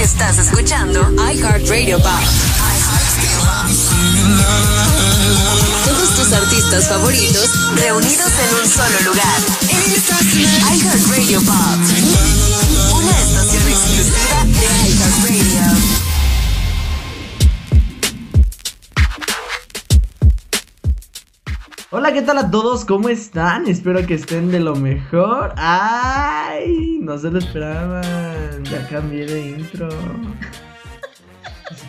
Estás escuchando iHeartRadio Pop. Todos tus artistas favoritos reunidos en un solo lugar. iHeartRadio Pop. Una estación exclusiva de iHeartRadio. Hola, ¿qué tal a todos? ¿Cómo están? Espero que estén de lo mejor. ¡Ay! No se lo esperaban. Ya cambié de intro.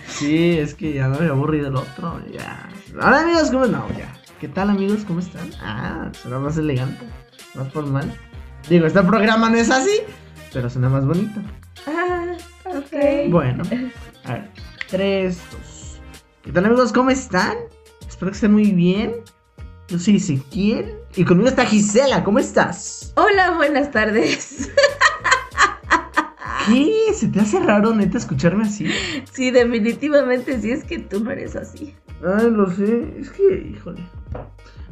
Sí, es que ya me había aburrido el otro. Ya. Hola, amigos, ¿cómo no? Ya. ¿Qué tal, amigos? ¿Cómo están? Ah, suena más elegante, más formal. Digo, este programa no es así, pero suena más bonito. Ah, ok. Bueno, a ver. Tres, dos. ¿Qué tal, amigos? ¿Cómo están? Espero que estén muy bien. Yo soy Ezequiel. Y conmigo está Gisela. ¿Cómo estás? Hola, buenas tardes. ¿Qué? ¿Se te hace raro, neta, escucharme así? Sí, definitivamente sí es que tú no eres así. Ay, lo sé. Es que, híjole.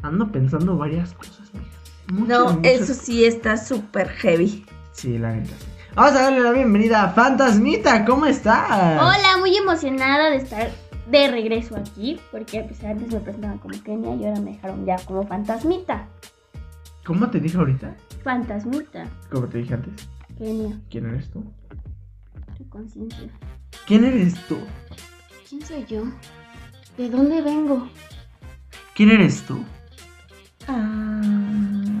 Ando pensando varias cosas, mija. Muchas, No, muchas- eso sí está súper heavy. Sí, la neta. sí. Vamos a darle la bienvenida a Fantasmita. ¿Cómo estás? Hola, muy emocionada de estar de regreso aquí, porque pues antes me presentaban como Kenia y ahora me dejaron ya como fantasmita. ¿Cómo te dije ahorita? Fantasmita, ¿Cómo te dije antes? Kenia, ¿Quién eres tú? tu conciencia. ¿Quién eres tú? ¿Quién soy yo? ¿De dónde vengo? ¿Quién eres tú? Ah,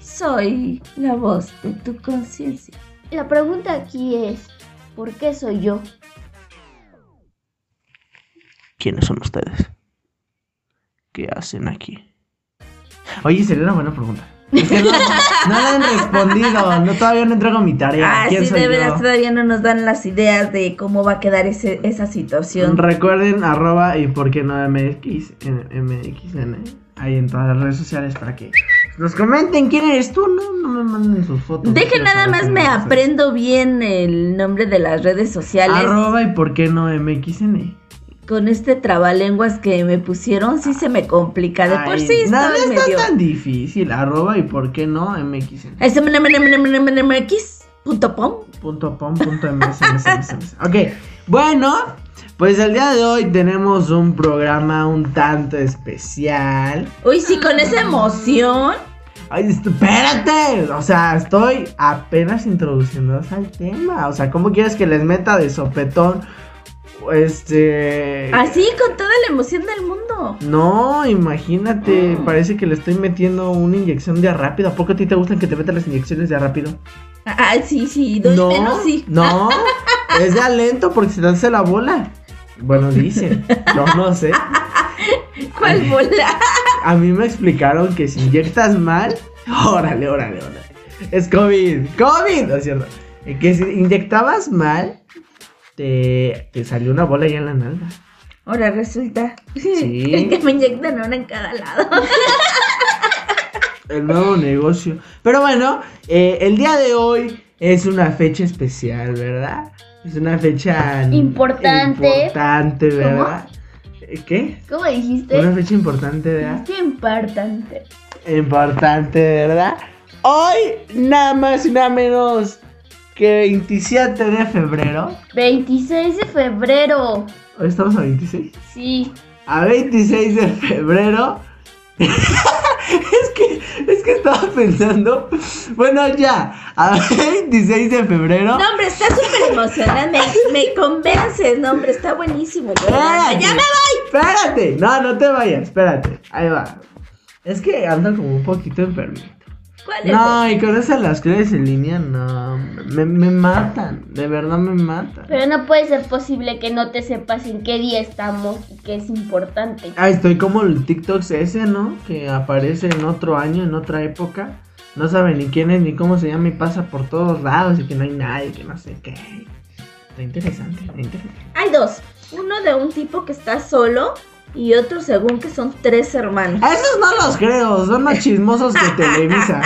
soy la voz de tu conciencia. La pregunta aquí es, ¿por qué soy yo? ¿Quiénes son ustedes? ¿Qué hacen aquí? Oye, sería una buena pregunta. Es que no, no la han respondido. No, todavía no entrego mi tarea. Ah, ¿Quién sí, soy de veras, yo? todavía no nos dan las ideas de cómo va a quedar ese, esa situación. Recuerden arroba y por qué no MX, MXN, ahí en todas las redes sociales para que nos comenten quién eres tú, no, no me manden sus fotos. Deje Quiero nada más me ustedes. aprendo bien el nombre de las redes sociales. Arroba y por qué no MXN. Con este trabalenguas que me pusieron, sí se me complica. De por sí no, no estaba está medio. tan difícil. Arroba y por qué no MXN. Mx punto pom. Punto ms, ms, ms, ms. Ok, bueno, pues el día de hoy tenemos un programa un tanto especial. Uy, sí, con esa emoción. Ay, espérate, o sea, estoy apenas introduciéndonos al tema. O sea, ¿cómo quieres que les meta de sopetón? Este. Así, con toda la emoción del mundo. No, imagínate, Mm. parece que le estoy metiendo una inyección de rápido. ¿A poco a ti te gustan que te metan las inyecciones de rápido? Ah, sí, sí, doy no, menos sí. no, es de lento porque se te hace la bola. Bueno, dicen, yo no sé. ¿Cuál bola? A mí me explicaron que si inyectas mal, órale, órale, órale. Es COVID, COVID, ¿no es cierto? Eh, Que si inyectabas mal, te, te salió una bola ya en la nalga. Ahora resulta Sí. que me inyectan una en cada lado. El nuevo negocio. Pero bueno, eh, el día de hoy es una fecha especial, ¿verdad? Es una fecha Importante. Importante, ¿verdad? Eh, ¿Qué? ¿Cómo dijiste? Una fecha importante, ¿verdad? Qué importante. Importante, ¿verdad? Hoy, nada más y nada menos que 27 de febrero. 26 de febrero. Hoy estamos a 26. Sí. A 26 de febrero. es que, es que estaba pensando. Bueno, ya. A 26 de febrero. No, hombre, está súper emocionante. Me, me convences, no, hombre, está buenísimo. Espérate, ¡Ya me voy! Espérate. No, no te vayas. Espérate. Ahí va. Es que ando como un poquito enfermito. ¿Cuál es? No, y con esas las clases en línea, no. Me, me matan. De verdad me matan. Pero no puede ser posible que no te sepas en qué día estamos y que es importante. Ah, estoy como el TikTok ese, ¿no? Que aparece en otro año, en otra época. No sabe ni quién es ni cómo se llama y pasa por todos lados y que no hay nadie, que no sé qué. Está interesante, está interesante. Hay dos. Uno de un tipo que está solo y otro según que son tres hermanos. A esos no los creo, son los chismosos de Televisa.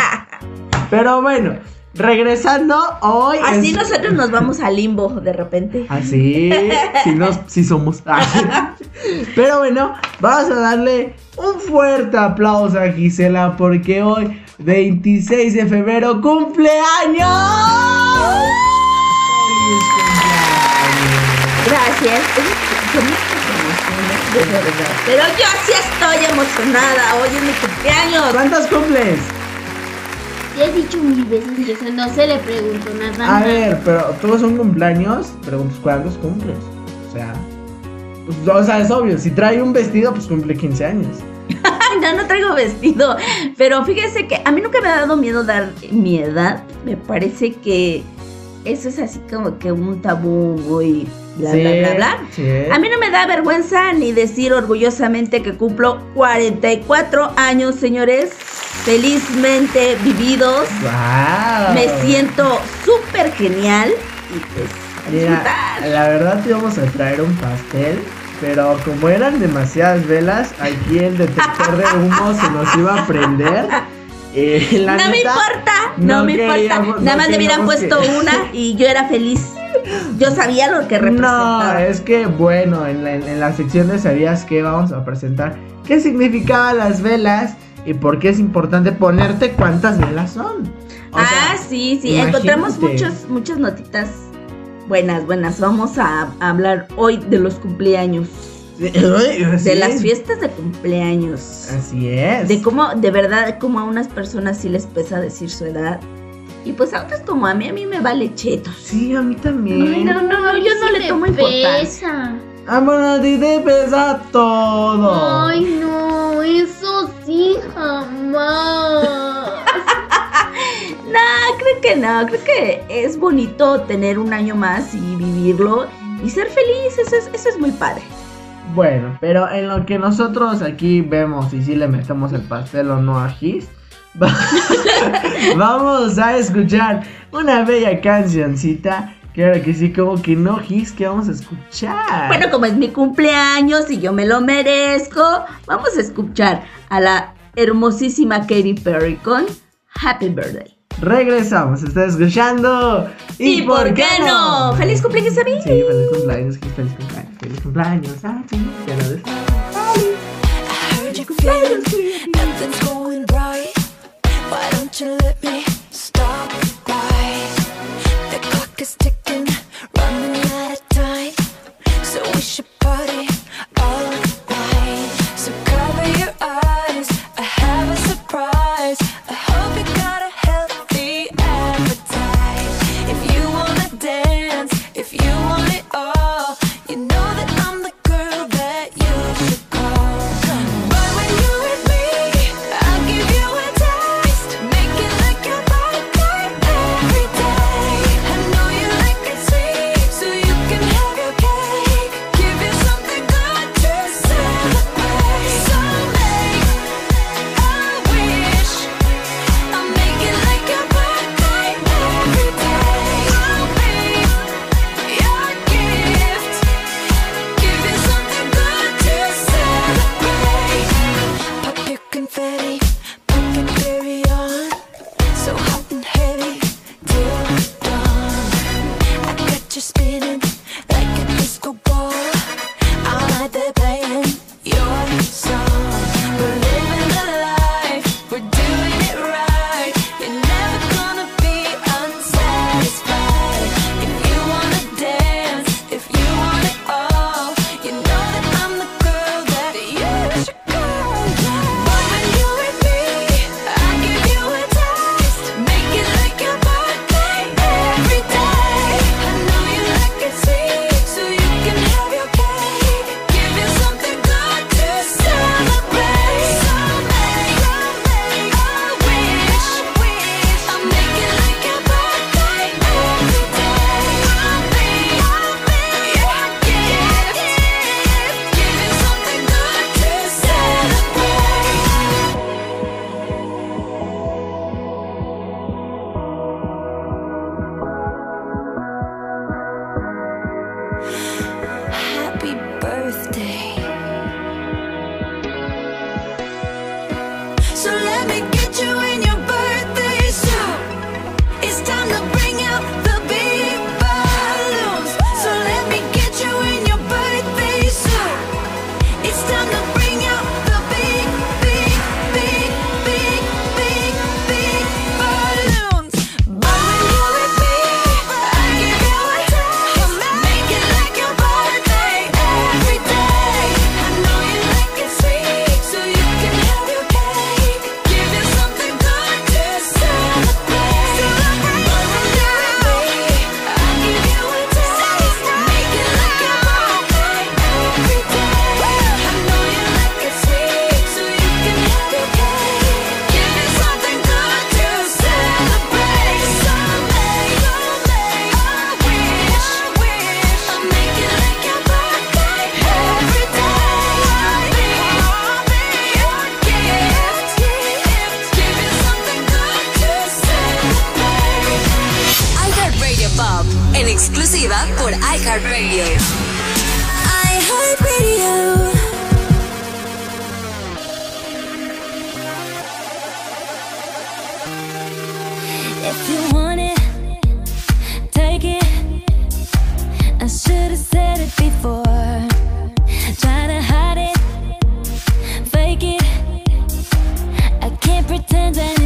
Pero bueno, regresando hoy. Así es- nosotros nos vamos al limbo de repente. Así, sí, nos, sí somos. Pero bueno, vamos a darle un fuerte aplauso a Gisela porque hoy 26 de febrero, ¡cumpleaños! ¡Feliz cumpleaños! Gracias. Pero yo sí estoy emocionada. Hoy es mi cumpleaños. ¿Cuántos cumples? Ya he dicho mil veces que eso no se le preguntó nada. A ver, pero tú son cumpleaños, preguntas cuántos cumples. O sea, pues, o sea, es obvio, si trae un vestido, pues cumple 15 años. No, no traigo vestido. Pero fíjese que a mí nunca me ha dado miedo dar mi edad. Me parece que eso es así como que un tabú muy bla, bla, bla, bla. sí. A mí no me da vergüenza ni decir orgullosamente que cumplo 44 años, señores. Felizmente vividos. Wow. Me siento súper genial. Y pues, a Mira, disfrutar. la verdad íbamos a traer un pastel, pero como eran demasiadas velas, aquí el detector de humo se nos iba a prender. Eh, la no me importa, no, no me importa. Nada más le hubieran puesto que- una y yo era feliz. Yo sabía lo que No, representaba. es que bueno, en la, en la sección de sabías que vamos a presentar qué significaban las velas y por qué es importante ponerte cuántas velas son. O ah, sea, sí, sí. imagínate. Encontramos muchos, muchas notitas buenas, buenas. Vamos a, a hablar hoy de los cumpleaños. de De las fiestas de cumpleaños. Así es. De cómo, de verdad, como a unas personas sí les pesa decir su edad. Y pues a otras como a mí, a mí me vale chetos. Sí, a mí también. Ay, no, no, yo no Sí le tomo importancia. pesa. Vámonos, a ti te pesa todo. Ay, no, eso sí jamás. No, creo que no, creo que es bonito tener un año más y vivirlo y ser feliz, eso es, eso es muy padre. Bueno, pero en lo que nosotros aquí vemos y si le metemos el pastel o no a Gis, vamos a escuchar una bella cancioncita. Claro que sí, como que no, Gis, que vamos a escuchar. Bueno, como es mi cumpleaños y yo me lo merezco, vamos a escuchar a la hermosísima Katy Perry con Happy Birthday. regresamos, está escuchando. ¿Y por qué no? ¡Feliz cumpleaños a mí! Sí, feliz cumpleaños, Gis, feliz cumpleaños, feliz cumpleaños. Ah, sí, ya lo ves. you feel nothing's going right. Is ticking, running out of time. So we should I should have said it before. Try to hide it, fake it. I can't pretend.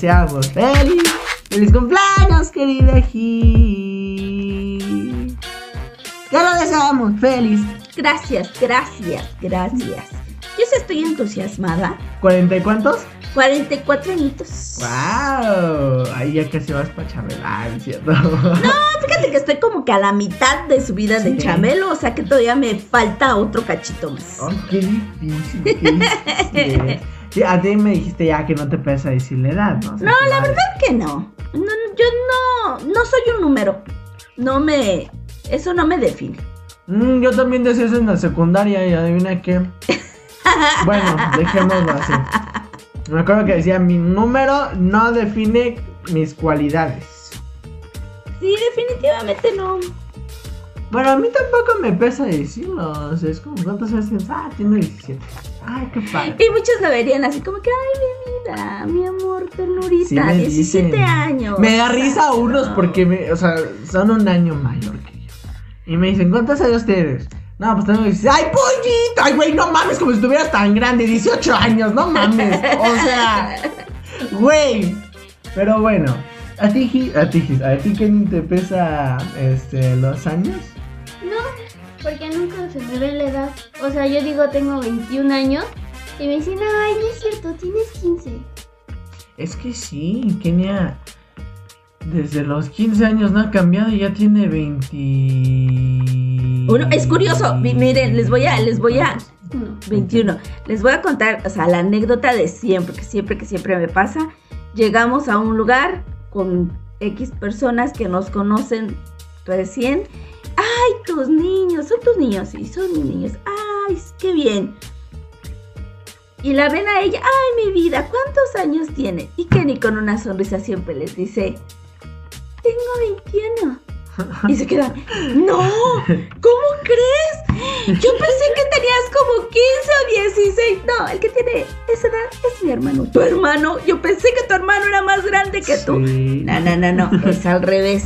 Deseamos. Feliz, feliz cumpleaños, querida Gil. Te lo deseamos, feliz. Gracias, gracias, gracias. Yo sí estoy entusiasmada. ¿Cuarenta y cuántos? 44 añitos. ¡Wow! Ahí ya casi vas para Chabelán, ¿cierto? Fíjate que estoy como que a la mitad de su vida de. Chabelo, o sea que todavía me falta otro cachito más. Oh, qué difícil, qué difícil. Sí, a ti me dijiste ya que no te pesa decir la edad, ¿no? O sea, No, la verdad que no. no. Yo no, no soy un número. No me, eso no me define. Mm, yo también decía eso en la secundaria y adivina qué. Bueno, dejémoslo así. Me acuerdo que decía, mi número no define mis cualidades. Sí, definitivamente no. Bueno, a mí tampoco me pesa decirlo. O sea, es como, ¿cuántos años tienes? Ah, tengo 17. Ay, qué padre. Y muchos lo verían así como que, ay, mi vida, mi amor, ternurita, Sí me 17 dicen. años. Me da risa unos No. porque, me, o sea, son un año mayor que yo. Y me dicen, ¿cuántos años tienes? No, pues tengo 16. ¡Ay, pollito! ¡Ay, güey, no mames! Como si estuvieras tan grande, 18 años, no mames. O sea, güey. Pero bueno, a ti, a ti, a ti, Kenny, te pesa este, los años. Porque nunca se me ve la edad. O sea, yo digo tengo 21 años y me dicen, ay, no es cierto, tienes 15. Es que sí, Kenia desde los 15 años no ha cambiado y ya tiene 20. Bueno, es curioso, mi- miren, les voy a, les voy a, No. 21, les voy a contar, o sea, la anécdota de siempre, que siempre, que siempre me pasa. Llegamos a un lugar con X personas que nos conocen recién. Ay, tus niños, son tus niños, sí, son mis niños. Ay, qué bien. Y la ven a ella, ay, mi vida, ¿cuántos años tiene? Y Kenny con una sonrisa siempre les dice, tengo 21. Y se quedan, no, ¿cómo crees? Yo pensé que tenías como 15 o 16. No, el que tiene esa edad es mi hermano. ¿Tu hermano? Yo pensé que tu hermano era más grande que tú. Sí, No, no, no, no, es al revés.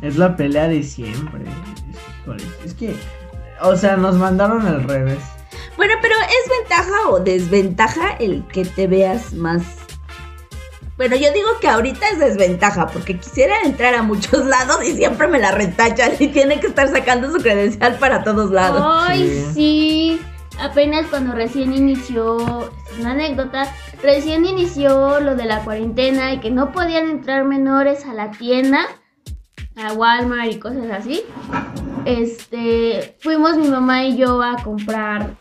es la pelea de siempre. Híjole, Es que, o sea, nos mandaron al revés. Bueno, pero ¿es ventaja o desventaja el que te veas más? Bueno, yo digo que ahorita es desventaja porque quisiera entrar a muchos lados y siempre me la retachan y tiene que estar sacando su credencial para todos lados. Ay, sí. Apenas cuando recién inició, es una anécdota, recién inició lo de la cuarentena y que no podían entrar menores a la tienda, a Walmart y cosas así. Este, fuimos mi mamá y yo a comprar,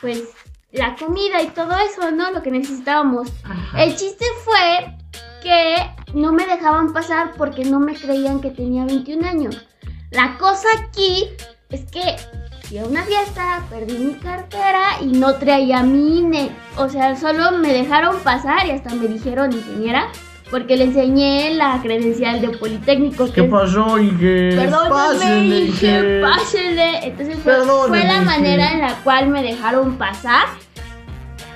pues, la comida y todo eso, ¿no? Lo que necesitábamos. El chiste fue que no me dejaban pasar porque no me creían que tenía 21 años. La cosa aquí es que fui a una fiesta, perdí mi cartera y no traía mi INE. O sea, solo me dejaron pasar y hasta me dijeron ingeniera porque le enseñé la credencial de Politécnico. que ¿Qué es- pasó, Inge? Perdóname, Inge. pásenle. Entonces fue, Perdóname, fue la Inge. manera en la cual me dejaron pasar.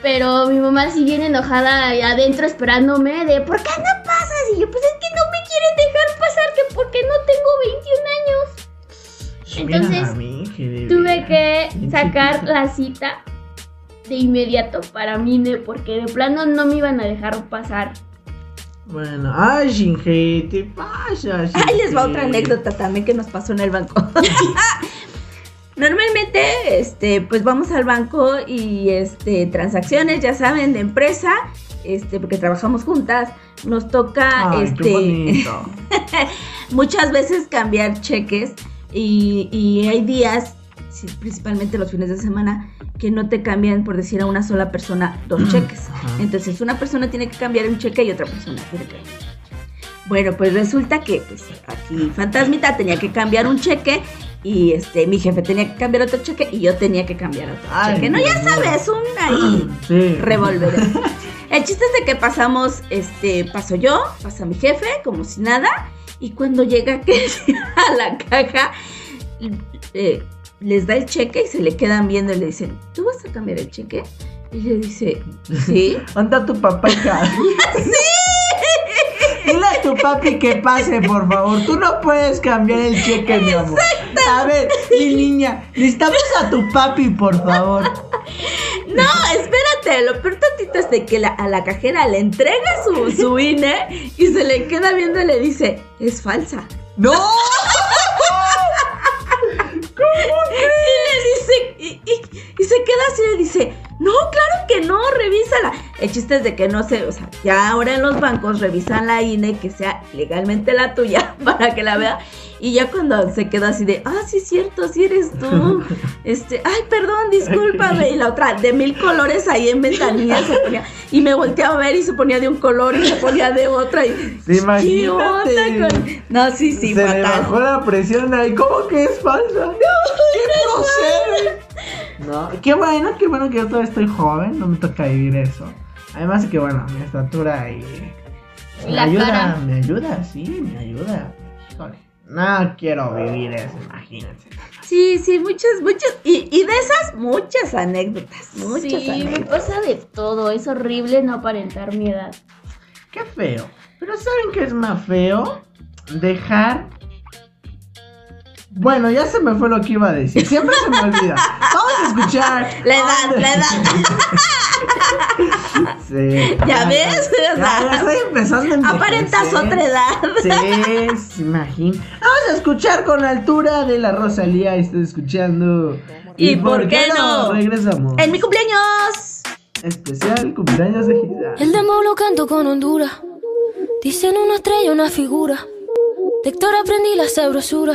Pero mi mamá sí bien enojada ahí adentro esperándome de ¿por qué no pasas? Y yo, pues es que no me quieren dejar pasar que porque no tengo 21 años. Entonces, mí, de Tuve que sacar la cita de inmediato para mí porque de plano no me iban a dejar pasar. Bueno, ay, Inge, te pasas. Ahí les va otra anécdota también que nos pasó en el banco. Normalmente, este, pues vamos al banco y este, transacciones, ya saben, de empresa, este, porque trabajamos juntas, nos toca Ay, este muchas veces cambiar cheques y, y hay días, principalmente los fines de semana, que no te cambian, por decir a una sola persona, dos cheques. Ajá. Entonces una persona tiene que cambiar un cheque y otra persona tiene que cambiar. Bueno, pues resulta que pues, aquí Fantasmita tenía que cambiar un cheque y este mi jefe tenía que cambiar otro cheque y yo tenía que cambiar otro Ay, cheque. No, ya sabes, un ahí Sí. revolver. El chiste es de que pasamos, este, paso yo, pasa mi jefe, como si nada, y cuando llega que a la caja, eh, les da el cheque y se le quedan viendo y le dicen, ¿tú vas a cambiar el cheque? Y le dice, sí. ¿Dónde está tu papá, hija? ¡Sí! Dile a tu papi que pase, por favor. Tú no puedes cambiar el cheque, mi amor. A ver, mi niña, necesitamos a tu papi, por favor. No, espérate, lo peor tantito es de que la- a la cajera le entrega su, su INE y se le queda viendo y le dice, es falsa. ¡No! Y le dice, y, y- se queda así y le dice, no, claro que no, revísala. El chiste es de que no se, o sea, ya ahora en los bancos revisan la INE que sea legalmente la tuya para que la vea. Y ya cuando se quedó así de, ah, sí cierto, sí eres tú. Este, ay, perdón, discúlpame. Y la otra, de mil colores ahí en ventanilla se ponía. Y me volteaba a ver y se ponía de un color y se ponía de otra. Y, ¿qué Imagínate. onda con-?" No, sí, sí, Se fatal. bajó la presión ahí. ¿Cómo que es falsa? No, ¿qué? No, qué bueno, qué bueno que yo todavía estoy joven. No me toca vivir eso. Además que bueno, mi estatura y... Me La ayuda, cara. me ayuda, sí, me ayuda. Híjole, no quiero vivir eso, imagínense. Sí, sí, muchas, muchas. Y, y de esas, muchas anécdotas. Muchas sí, me anécdotas. pasa de todo. Es horrible no aparentar mi edad. Qué feo. Pero ¿saben qué es más feo? Dejar. Bueno, ya se me fue lo que iba a decir. Siempre se me olvida. Escuchar. La edad, la edad. Sí. ¿Ya ves? O Ya, sea, ya estoy empezando a. Aparentas otra edad. Sí, se imagina. Vamos a escuchar con la altura de la Rosalía. Estoy escuchando. ¿Y por qué no? Regresamos. En mi cumpleaños. Especial cumpleaños de Gilda. El demo lo canto con Honduras. Dicen una estrella, una figura. De Héctor aprendí la sabrosura.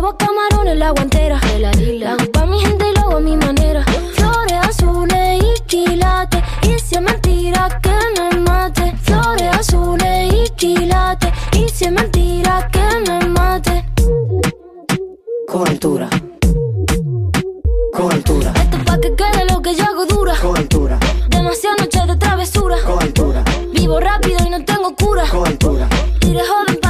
Llevo camarones la guantera. La hago pa' mi gente y lo hago a mi manera. Flores azules y quilates. Y si es mentira que me mate. Flores azules y quilates. Y si es mentira que me mate. Con altura, con altura, Esto es pa' que quede lo que yo hago dura. con altura, Demasiadas noches de travesura. con altura, Vivo rápido y no tengo cura. con altura, Iré joven para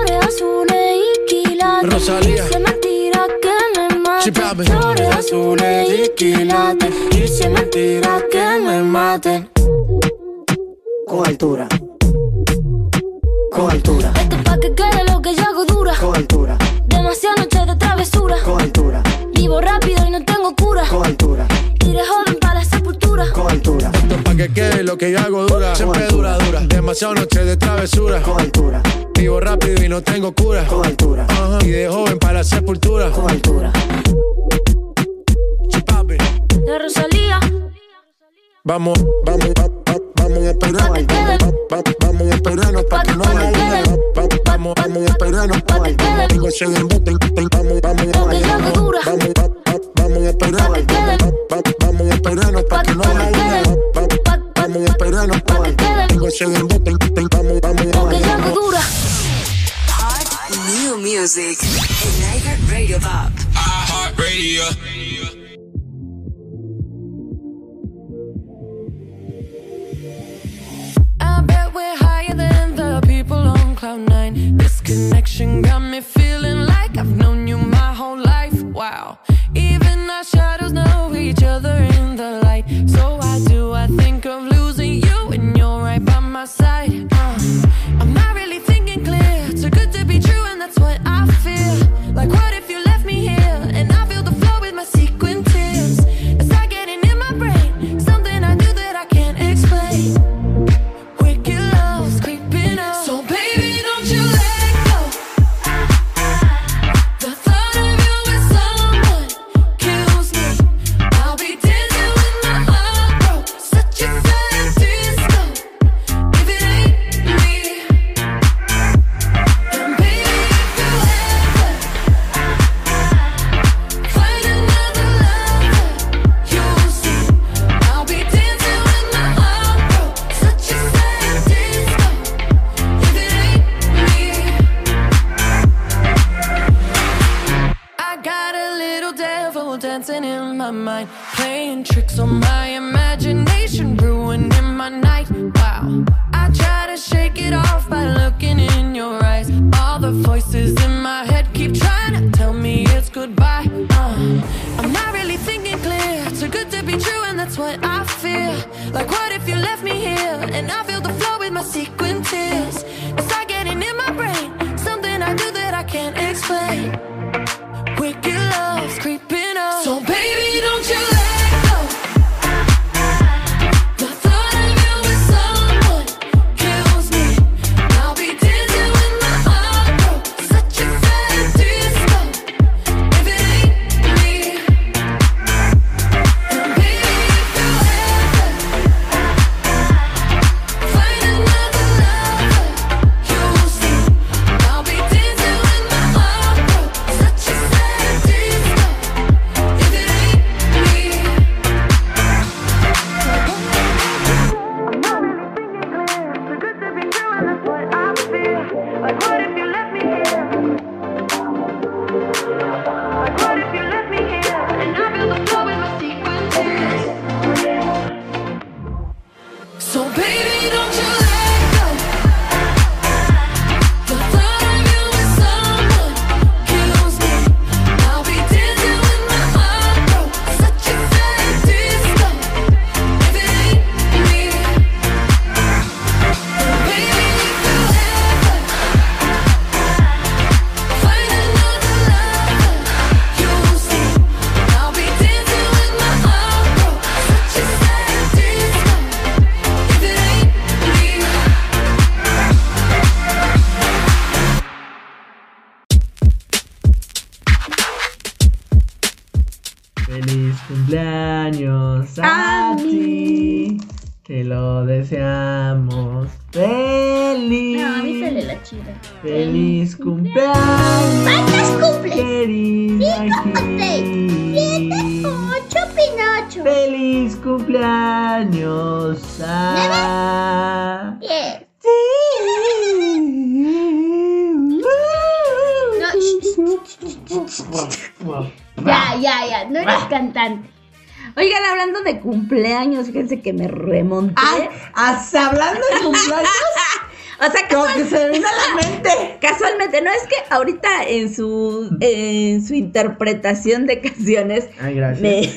azules y quilates. Rosalía. Es mentira que me mate. Flores azules y quilates. Mentira que me mate. Con altura, con altura, Esto es pa' que quede lo que yo hago dura. con altura, Demasiadas noches de travesura. con altura, Vivo rápido y no tengo cura. con altura, Iré joven para la sepultura. con altura, Esto es pa' que quede lo que yo hago dura. Siempre dura, dura. Demasiadas noches de travesura. con altura, Vivo rápido y no tengo cura. con altura, Ajá. Y de joven para la sepultura. con altura. Papi. De Rosalía. Vamos, vamos, va- va- vamos a esperar. Pa' que quede. Va- va- Vamos a esperarnos pa' que no vaya. Vamos, vamos a esperarnos Pa' que quede. Tengo ese embuste, ten- Vamos, vamos. Vamos, va- va- vamos a esperar. Pa' que quede. Va- va- Vamos a esperarnos pa' Pa' que no vaya. Vamos a esperarnos pa' que quede. Tengo ese embuste, ten- Vamos, vamos Lo que yo hago dura. Hot new music en iHeartRadio Pop. I bet we're higher than the people on cloud nine. This connection got me feeling like I've known you my whole life. Wow. Even our shadows know each other in the light. So tricks on my imagination, remonté. Ay, hasta hablando de cumpleaños, o sea, como casual- que se me vino a la mente. casualmente, no es que ahorita en su, en su interpretación de canciones Ay, gracias. me,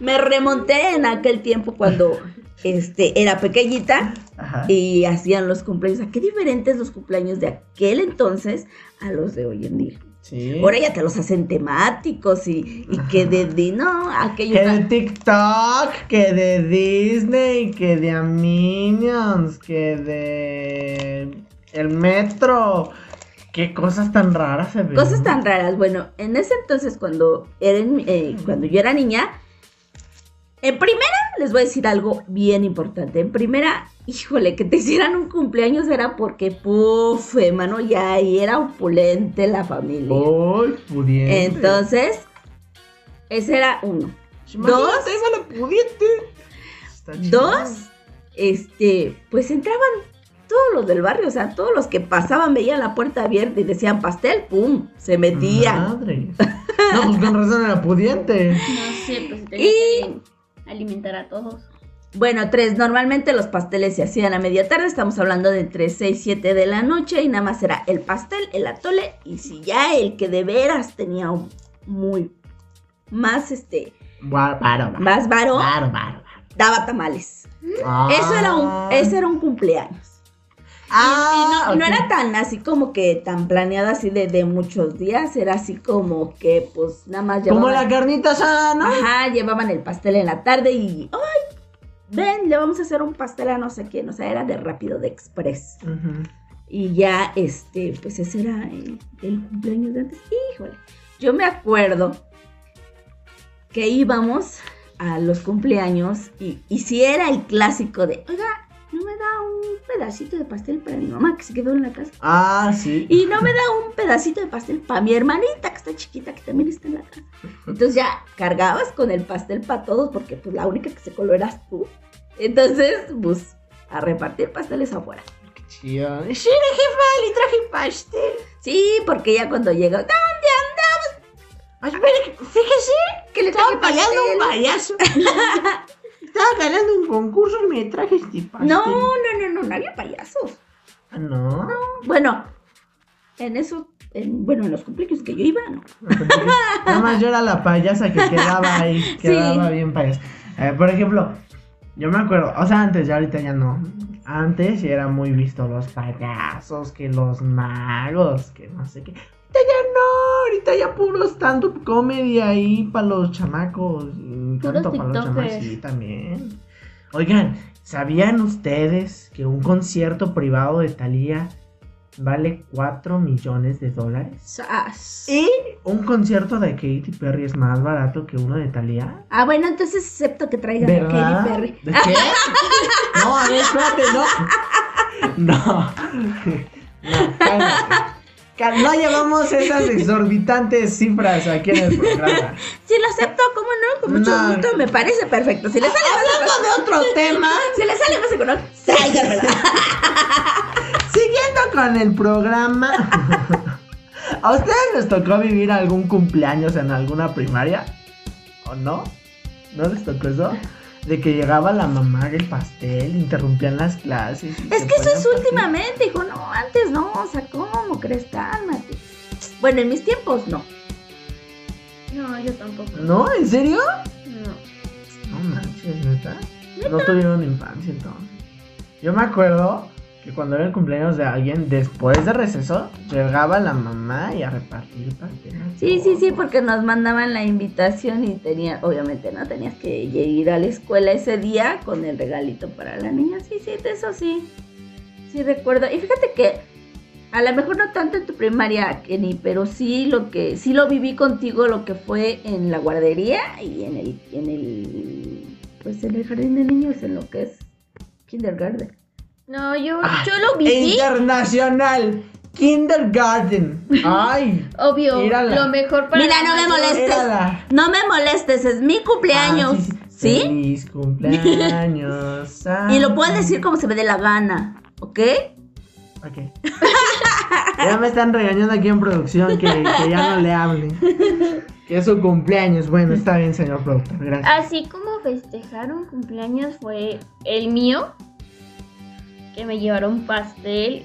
me remonté en aquel tiempo cuando este, era pequeñita Ajá. y hacían los cumpleaños. ¿A qué diferentes los cumpleaños de aquel entonces a los de hoy en día? Sí. Ahora ya te los hacen temáticos y, y que de, de- no, aquello Que de TikTok, que de Disney, que de Minions, que de el metro. Qué cosas tan raras se ven. Cosas tan raras. Bueno, en ese entonces, cuando, eran, eh, cuando yo era niña, en primera les voy a decir algo bien importante. En primera, híjole, que te hicieran un cumpleaños era porque, puf, mano, ya ahí era opulente la familia. Uy, pudiente. Entonces, ese era uno. Imagínate, dos. esa la pudiente. Está. Dos, este, pues entraban todos los del barrio, o sea, todos los que pasaban veían la puerta abierta y decían pastel, pum, se metían. Madre. No, pues con razón era pudiente. No sé, pues tenía Y- que alimentar a todos. Bueno, tres, normalmente los pasteles se hacían a media tarde, estamos hablando de entre 6 y 7 de la noche y nada más era el pastel, el atole y si ya el que de veras tenía un muy más este, Bárbaro. más varo, Bárbaro. daba tamales. Eso era un, ese era un cumpleaños. Ah, y no, no era tan así como que tan planeado así de, de muchos días, era así como que pues nada más Como llevaban- la carnita asada, ¿no? Ajá, llevaban el pastel en la tarde y ¡ay! Ven, le vamos a hacer un pastel a no sé quién, o sea, era de rápido, de express. Y ya, este, pues ese era el, el cumpleaños de antes. Híjole, yo me acuerdo que íbamos a los cumpleaños y, y si era el clásico de, oiga, ¿no me da un pedacito de pastel para mi mamá que se quedó en la casa? Ah, sí. Y no me da un pedacito de pastel para mi hermanita que está chiquita, que también está en la casa. Entonces ya cargabas con el pastel para todos porque pues la única que se coló eras tú. Entonces, pues, a repartir pasteles afuera. Chido. Sí, jefa, le traje pastel. Sí, porque ya cuando llega, ¿dónde andamos? Ay, fíjese Que le Estaba traje pagando un pastel. payaso. Estaba ganando un concurso y me traje este pastel. No, no, no, no, no había payasos. Ah, no. Bueno, en eso, en- bueno, en los cumpleaños que yo iba, no. Nada más yo era la payasa que quedaba ahí. Quedaba bien payasa. Eh, por ejemplo, yo me acuerdo, o sea, antes, ya ahorita ya no. Antes sí era muy visto los payasos, que los magos, que no sé qué. Ahorita ya no, ahorita ya puro stand-up comedy ahí para los chamacos. tanto para los chamacos, sí, también. Oigan, ¿sabían ustedes que un concierto privado de Thalía vale 4 millones de dólares? Sas. Y un concierto de Katy Perry es más barato que uno de Thalía. Ah, bueno, entonces acepto que traigan a. Katy Perry. ¿De qué? No, a ver, espérate, no. No. No. No llevamos esas exorbitantes cifras aquí en el programa. Sí, lo acepto, ¿cómo no? Con mucho No. gusto, me parece perfecto. Si le sale más Hablando de otro tema, Si le sale más económico, tráiganmela. siguiendo con el programa. ¿A ustedes les tocó vivir algún cumpleaños en alguna primaria? ¿O no? ¿No les tocó eso? De que llegaba la mamá del pastel, interrumpían las clases. Es que eso es pastel. últimamente, hijo. No, antes no. O sea, ¿cómo crees? Cálmate. Bueno, en mis tiempos no. No, yo tampoco. ¿No? ¿En serio? No. No manches, ¿neta? No tuvieron infancia entonces. Yo me acuerdo que cuando era el cumpleaños de alguien, después de receso, llegaba la mamá y a repartir pastel. a Sí, sí, sí, porque nos mandaban la invitación y tenía, obviamente, ¿no? Tenías que ir a la escuela ese día con el regalito para la niña. Sí, sí, de eso sí. Sí recuerdo. Y fíjate que A lo mejor no tanto en tu primaria, Kenny, pero sí lo que sí lo viví contigo, lo que fue en la guardería y en el, en el pues en el jardín de niños, en lo que es kindergarten. No, yo, Ah, yo lo viví. Internacional. Kindergarten. Ay. Obvio, Mírala. lo mejor para Mira, la no me molestes. Mírala. No me molestes, es mi cumpleaños. Ah, ¿Sí? Feliz cumpleaños. Y lo puedes decir como se me dé la gana, ¿ok? Ok. ya me están regañando aquí en producción que, que ya no le hable. Que es su cumpleaños. Bueno, está bien, señor productor. Gracias. Así como festejaron cumpleaños fue el mío, que me llevaron pastel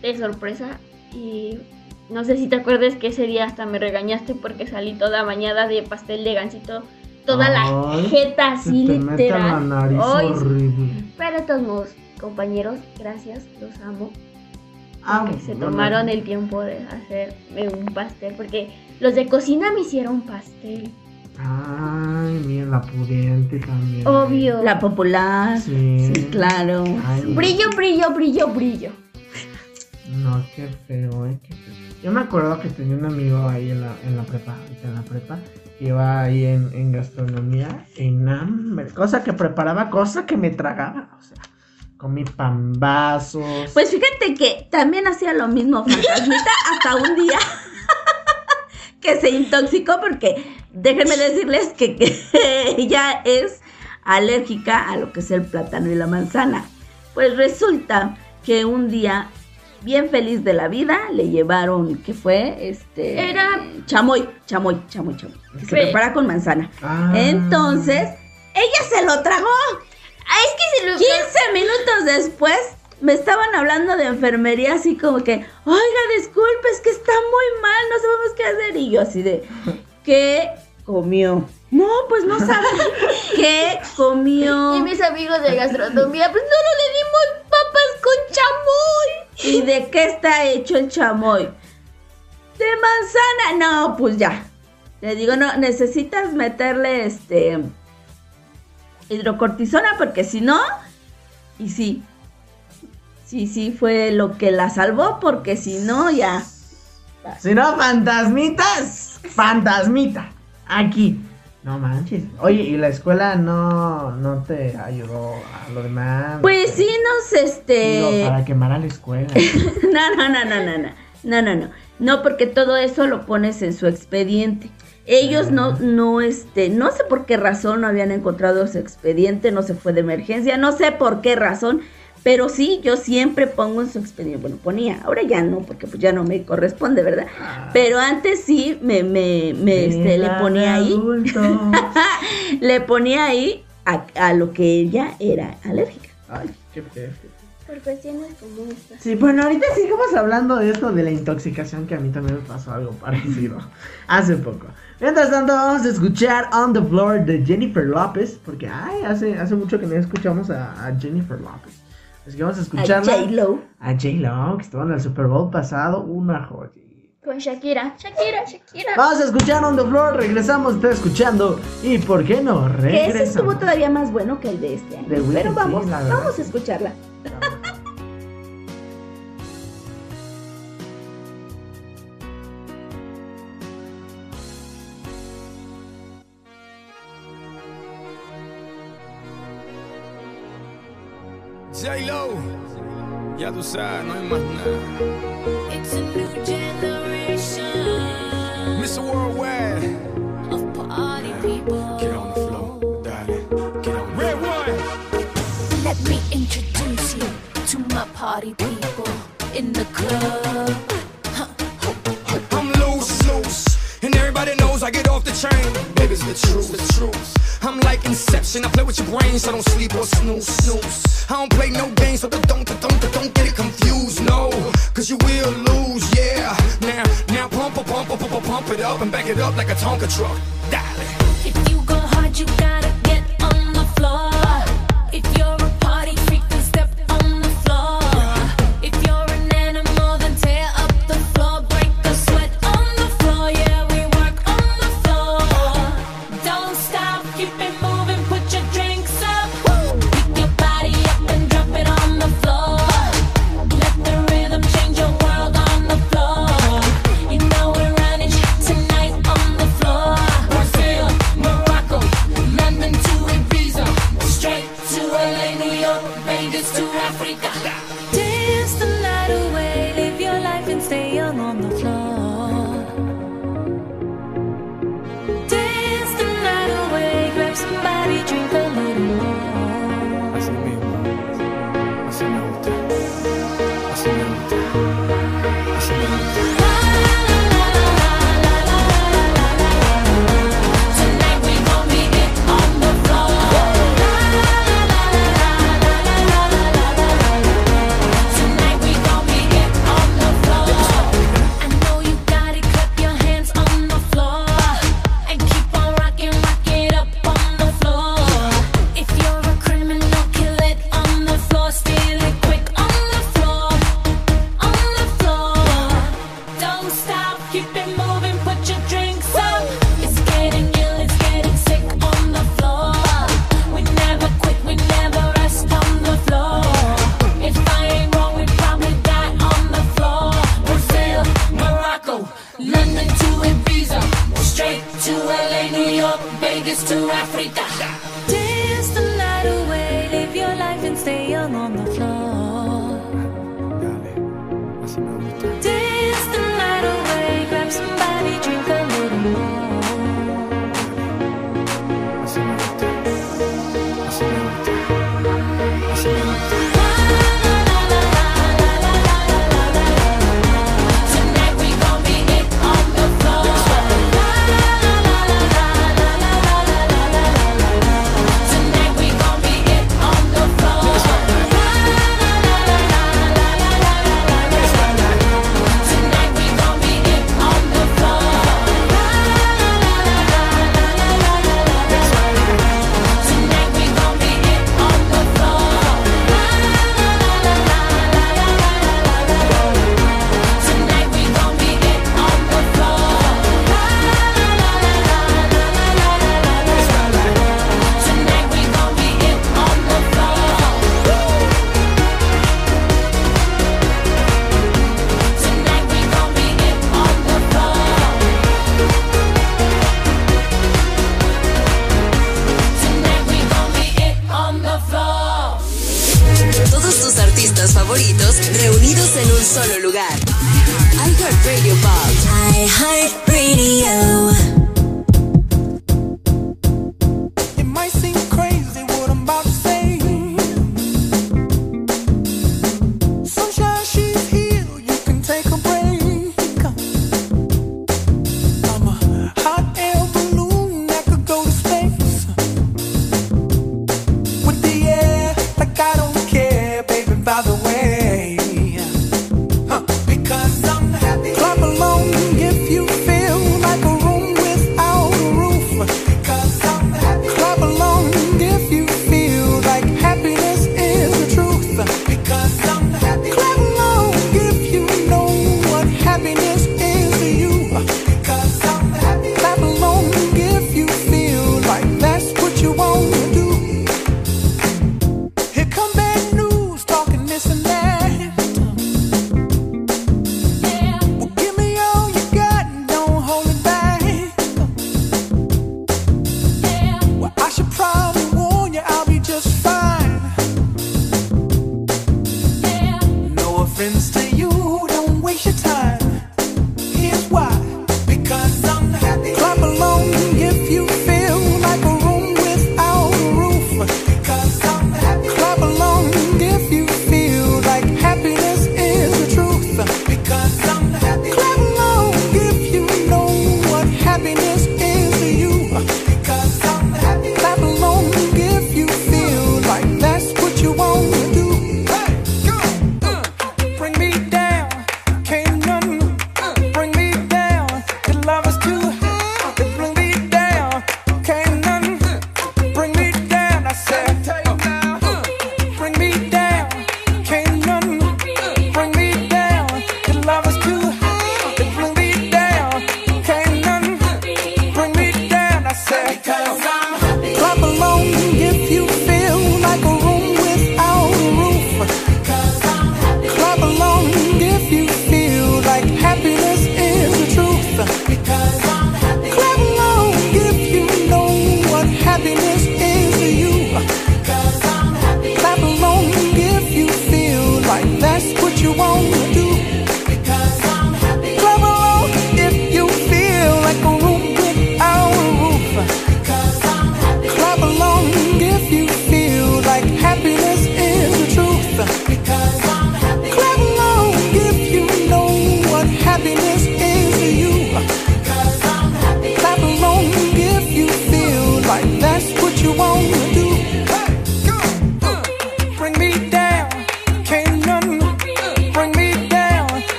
de sorpresa y no sé si te acuerdas que ese día hasta me regañaste porque salí toda bañada de pastel de gansito, toda la jeta así Se te a la literal. nariz Ay, horrible. Pero de todos modos, compañeros, gracias, los amo. Ah, que se bueno. tomaron el tiempo de hacerme un pastel porque los de cocina me hicieron pastel. Ay, mira, la pudiente también. Obvio. La popular. Sí. Sí, claro. Ay, Brillo, brillo, brillo, brillo. No, qué feo, eh, qué feo. Yo me acuerdo que tenía un amigo ahí en la, en la prepa, en la prepa, que iba ahí en, en gastronomía, en hambre, cosa que preparaba, cosa que me tragaba, o sea, comí pambazos. Pues fíjate que también hacía lo mismo Fantasmita hasta un día que se intoxicó porque déjenme decirles que, que ella es alérgica a lo que es el plátano y la manzana. Pues resulta que un día bien feliz de la vida le llevaron que fue este Era- chamoy, chamoy, chamoy, chamoy, que se prepara con manzana. Ah. Entonces, ella se lo tragó. Ah, es que se lo 15 minutos después me estaban hablando de enfermería así como que, oiga, disculpe, es que está muy mal, no sabemos qué hacer. Y yo así de, ¿qué comió? No, pues no sabe. ¿Qué comió? Y mis amigos de gastronomía, pues no, no le dimos papas con chamoy. ¿Y de qué está hecho el chamoy? De manzana. No, pues ya. Le digo, no, necesitas meterle este hidrocortisona porque si no, y sí. Sí, sí, fue lo que la salvó porque si no, ya. Si no, fantasmitas, fantasmita, aquí. No manches. Oye, ¿y la escuela no, no te ayudó a lo demás? Pues sí nos este para quemar a la escuela. No, no, no, no, no, no. No, no, no. No, porque todo eso lo pones en su expediente. Ellos no, no, este, no sé por qué razón no habían encontrado su expediente, no se fue de emergencia, no sé por qué razón, pero sí, yo siempre pongo en su expediente, bueno, ponía, ahora ya no, porque pues ya no me corresponde, ¿verdad? Pero antes sí me, me, me, este, le ponía ahí, adulto. le ponía ahí a, a lo que ella era alérgica. Ay, qué. Por cuestiones como estas. Sí, bueno, ahorita sigamos hablando de esto de la intoxicación que a mí también me pasó algo parecido hace poco. Mientras tanto, vamos a escuchar On the Floor de Jennifer López, porque ay, hace, hace mucho que no escuchamos a, a Jennifer López. Así que vamos a A escucharla. J-Lo. A J-Lo, que estuvo en el Super Bowl pasado, una joya. Con Shakira. Shakira, Shakira. Vamos a escuchar On the Floor, regresamos, está escuchando. ¿Y por qué no? Que ese estuvo Regresamos. todavía más bueno que el de este año. De Pero sí, vamos, verdad. vamos a escucharla. Tú sabes, no hay más nada. It's a new generation Mr. Worldwide, of party people. get on the floor, darling. Get on Red one. Let me introduce you to my party people in the club. I'm loose, loose, and everybody knows I get off the train. Baby's the truth, the truth. I'm like Inception, I play with your brains, so don't sleep or snooze, snooze. I don't play no games, so don't, don't, don't, don't get it confused, no. Cause you will lose, yeah. Now, now pump, pump, pump, pump, pump, it up and back it up like a Tonka truck. Darling. If you go hard, you gotta get on the floor. If you're a party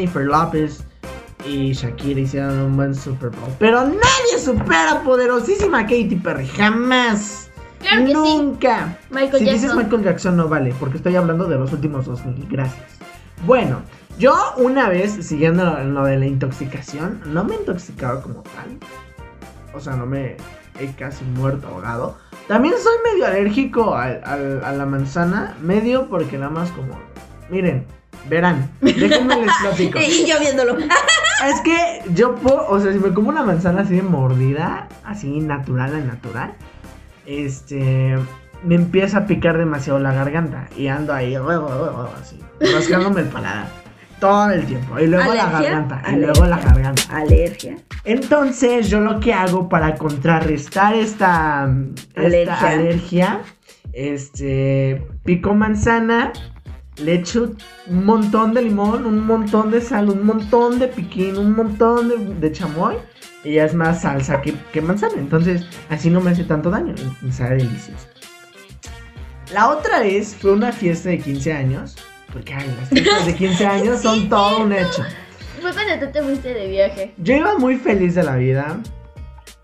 Jennifer Lopez y Shakira hicieron un buen Super Bowl. Pero nadie supera poderosísima Katy Perry, jamás. Nunca. Sí. Michael si dices Michael Jackson no vale, porque estoy hablando de los últimos 2000. Gracias. Bueno, yo una vez, siguiendo lo de la intoxicación, no me he intoxicado como tal. O sea, no me he casi muerto ahogado. También soy medio alérgico a, a, a la manzana, medio porque nada más como... Miren, Verán, déjenme les platico. y yo viéndolo. es que yo puedo, o sea, si me como una manzana así de mordida, así natural a natural, este, me empieza a picar demasiado la garganta y ando ahí, así, rascándome el paladar todo el tiempo. Y luego la garganta, y luego la garganta. Alergia. Entonces, yo lo que hago para contrarrestar esta, alergia este, pico manzana le echo un montón de limón, un montón de sal, un montón de piquín, un montón de, de chamoy. Y ya es más salsa que, que manzana. Entonces, así no me hace tanto daño. Me sabe delicioso. La otra vez fue una fiesta de 15 años. Porque ay, las fiestas de 15 años son todo un hecho. Fue cuando tú te fuiste de viaje. Yo iba muy feliz de la vida.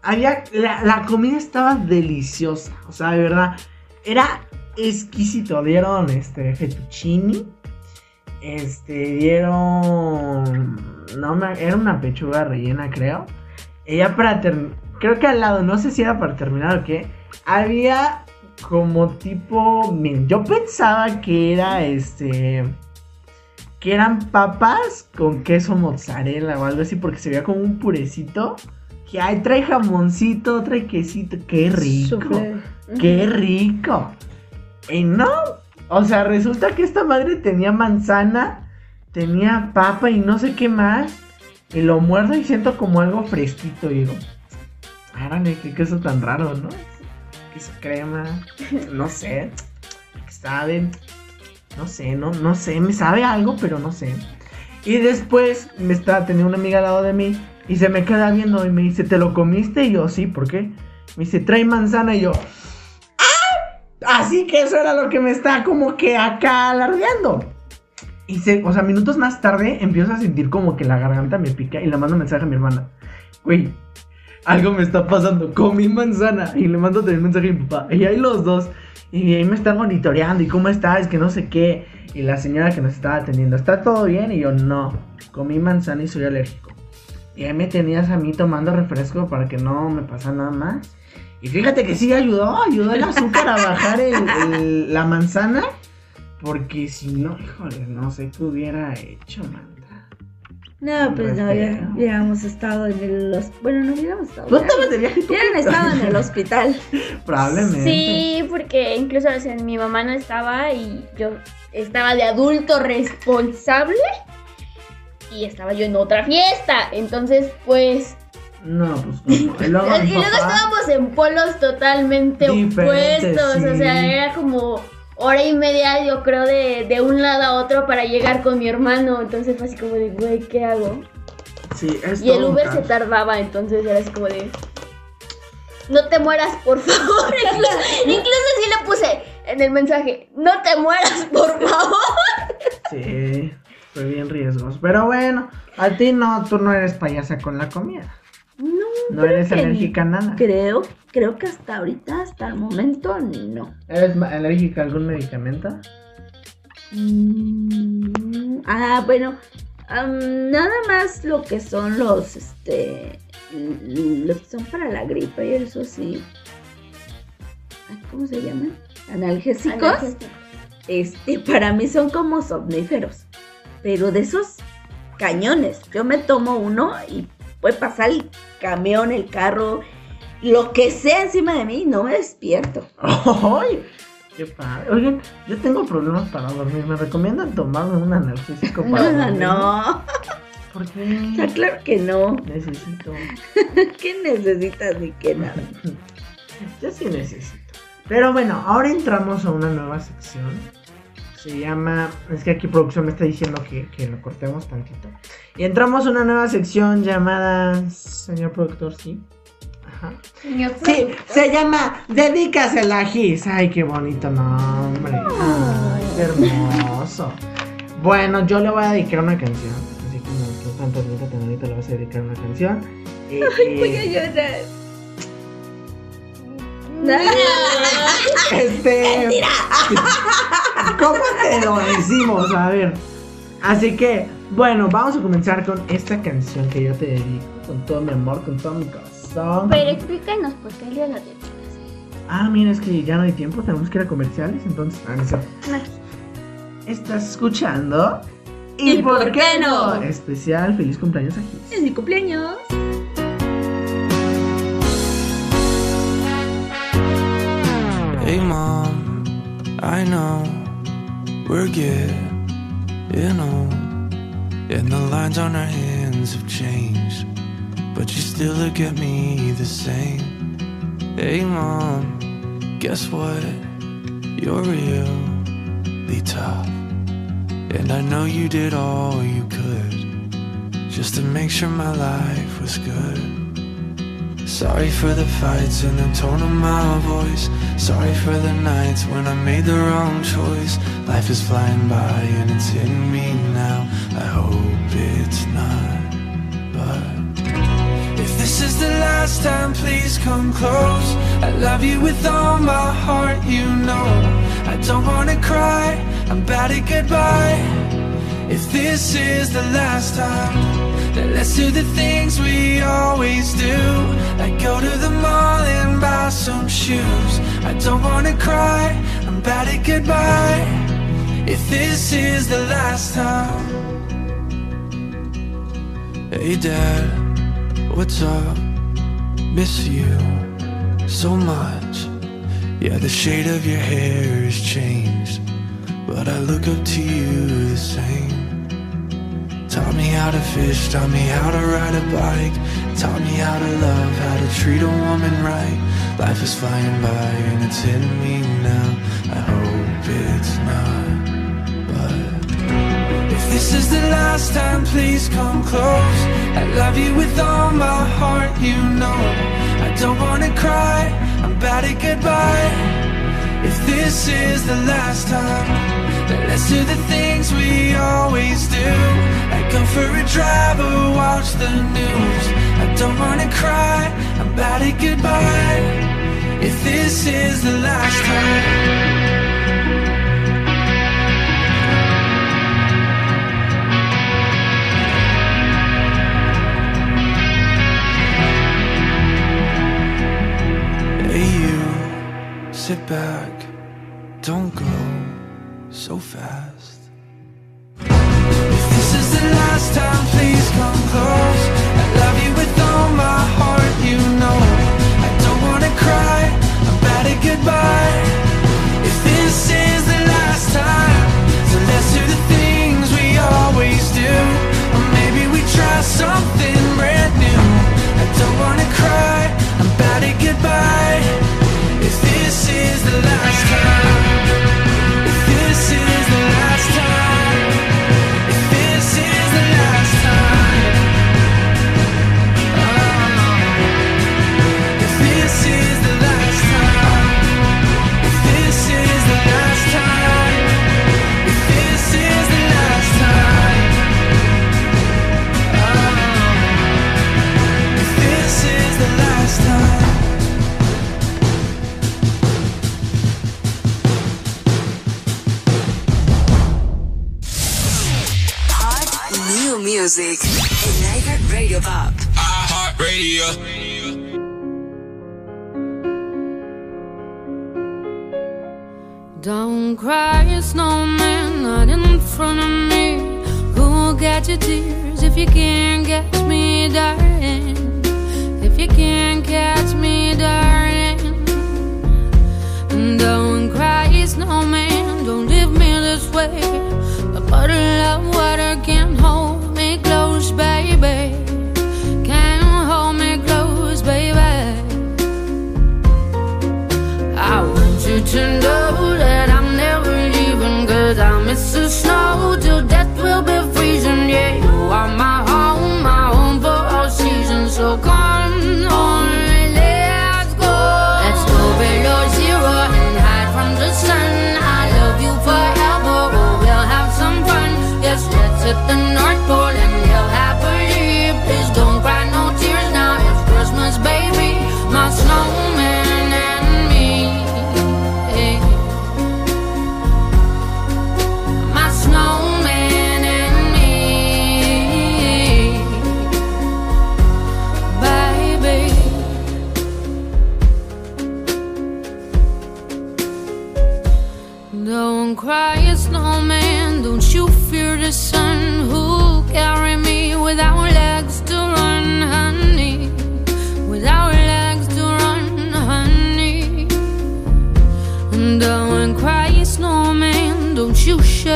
Había, la, la comida estaba deliciosa. O sea, de verdad, era exquisito. Dieron este fettuccini. Este, dieron. No me, era una pechuga rellena, creo. Ya para terminar. Creo que al lado, no sé si era para terminar o qué. Había como tipo. Yo pensaba que era este. Que eran papas con queso mozzarella o algo así, porque se veía como un purecito. Que ay, trae jamoncito, trae quesito. ¡Qué rico! ¡Qué rico! Y no, o sea, resulta que esta madre tenía manzana, tenía papa y no sé qué más. Y lo muerdo y siento como algo fresquito. Y digo, árale, qué queso tan raro, ¿no? Queso crema, no sé. ¿Qué sabe? No sé, no, no sé, me sabe algo, pero no sé. Y después me está, tenía una amiga al lado de mí y se me queda viendo y me dice, ¿te lo comiste? Y yo, sí, ¿por qué? Me dice, trae manzana y yo. Así que eso era lo que me está como que acá alardeando. Y se, o sea, minutos más tarde empiezo a sentir como que la garganta me pica y le mando mensaje a mi hermana. Güey, algo me está pasando, comí manzana. Y le mando también mensaje a mi papá. Y ahí los dos. Y ahí me están monitoreando. ¿Y cómo estás? Que no sé qué. Y la señora que nos estaba atendiendo, ¿está todo bien? Y yo, no, comí manzana y soy alérgico. Y ahí me tenías a mí tomando refresco para que no me pasara nada más. Y fíjate que sí ayudó, ayudó el azúcar a bajar el- el- la manzana. Porque si no, híjole, no sé qué hubiera hecho, manda. No, pues no, ya hubiéramos estado en el hos- Bueno, no hubiéramos estado. ¿No estabas de viaje tú? Hubieran estado en el hospital. Probablemente. Sí, porque incluso o sea, mi mamá no estaba y yo estaba de adulto responsable y estaba yo en otra fiesta. Entonces, pues. No, pues como. Y luego y estábamos en polos totalmente opuestos. O sea, era como hora y media, yo creo, de, de un lado a otro para llegar con mi hermano. Entonces fue así como de, güey, ¿qué hago? Sí, es Y el Uber se tardaba, entonces era así como de. No te mueras, por favor. incluso, incluso sí le puse en el mensaje: No te mueras, por favor. Sí, fue bien riesgoso. Pero bueno, a ti no, tú no eres payasa con la comida. No, creo eres que alérgica a nada. Creo, creo que hasta ahorita, hasta el momento, no. ¿Eres alérgica a algún medicamento? Mm, ah, bueno, nada más lo que son los, este, los que son para la gripe y eso sí. ¿Cómo se llaman? Analgésicos. Analgésico. Este, para mí son como somníferos, pero de esos cañones. Yo me tomo uno y puede pasar el camión, el carro, lo que sea encima de mí, no me despierto. ¡Ay! ¡Qué padre! Oigan, yo tengo problemas para dormir. ¿Me recomiendan tomarme un analgésico para No, dormir? no, ¿Por qué? está claro que no. Necesito. ¿Qué necesitas ni qué nada? Yo sí necesito. Pero bueno, ahora entramos a una nueva sección. Se llama. Es que aquí producción me está diciendo que, que lo cortemos tantito. Y entramos a una nueva sección llamada. Señor productor, sí. Ajá. Señor Sí, productor. se llama Dedícasela a Gis. Ay, qué bonito nombre. Ay, qué hermoso. Bueno, yo le voy a dedicar una canción. Así como tú tan bonita le vas a dedicar una canción. Eh, Voy a eh, llorar. Este. ¿Cómo te lo decimos? A ver. Así que, bueno, vamos a comenzar con esta canción que yo te dedico. Con todo mi amor, con todo mi corazón. Pero explícanos por qué de la dedicas. Ah, mira, es que ya no hay tiempo, tenemos que ir a comerciales, entonces. Ah, no. Estás escuchando. ¿Y por qué no? Especial, feliz cumpleaños a Gis. Es mi cumpleaños. Hey mom, I know we're getting old, and the lines on our hands have changed, but you still look at me the same. Hey mom, guess what? You're really tough. And I know you did all you could just to make sure my life was good. Sorry for the fights and the tone of my voice. Sorry for the nights when I made the wrong choice. Life is flying by and it's hitting me now. I hope it's not, but if this is the last time, please come close. I love you with all my heart, you know. I don't wanna cry, I'm bad at goodbye. If this is the last time, let's do the things we always do. Like go to the mall and buy some shoes. I don't wanna cry, I'm bad at goodbye. If this is the last time. Hey dad, what's up? Miss you so much. Yeah, the shade of your hair has changed, but I look up to you the same. Taught me how to fish, taught me how to ride a bike, taught me how to love, how to treat a woman right. Life is flying by and it's hitting me now. I hope it's not, but if this is the last time, please come close. I love you with all my heart, you know. I don't wanna cry, I'm bad at goodbye. If this is the last time, let's do the things we always do. For a drive or watch the news. I don't wanna cry, bad at goodbye. If this is the last time. Sit back, don't go so fast. Last time, please come close. I love you with all my heart, you know. I don't wanna cry, bad at goodbye. If this is the last time, so let's do the things we always do. Or maybe we try something brand new. I don't wanna cry, bad at goodbye. If this is the last time, music en iHeart Radio Pop. iHeart Radio. Don't cry, snowman, not in front of me. Who'll get your tears if you can't catch me, darling? If you can't catch me, darling. Don't cry, snowman, don't leave me this way. A bottle of water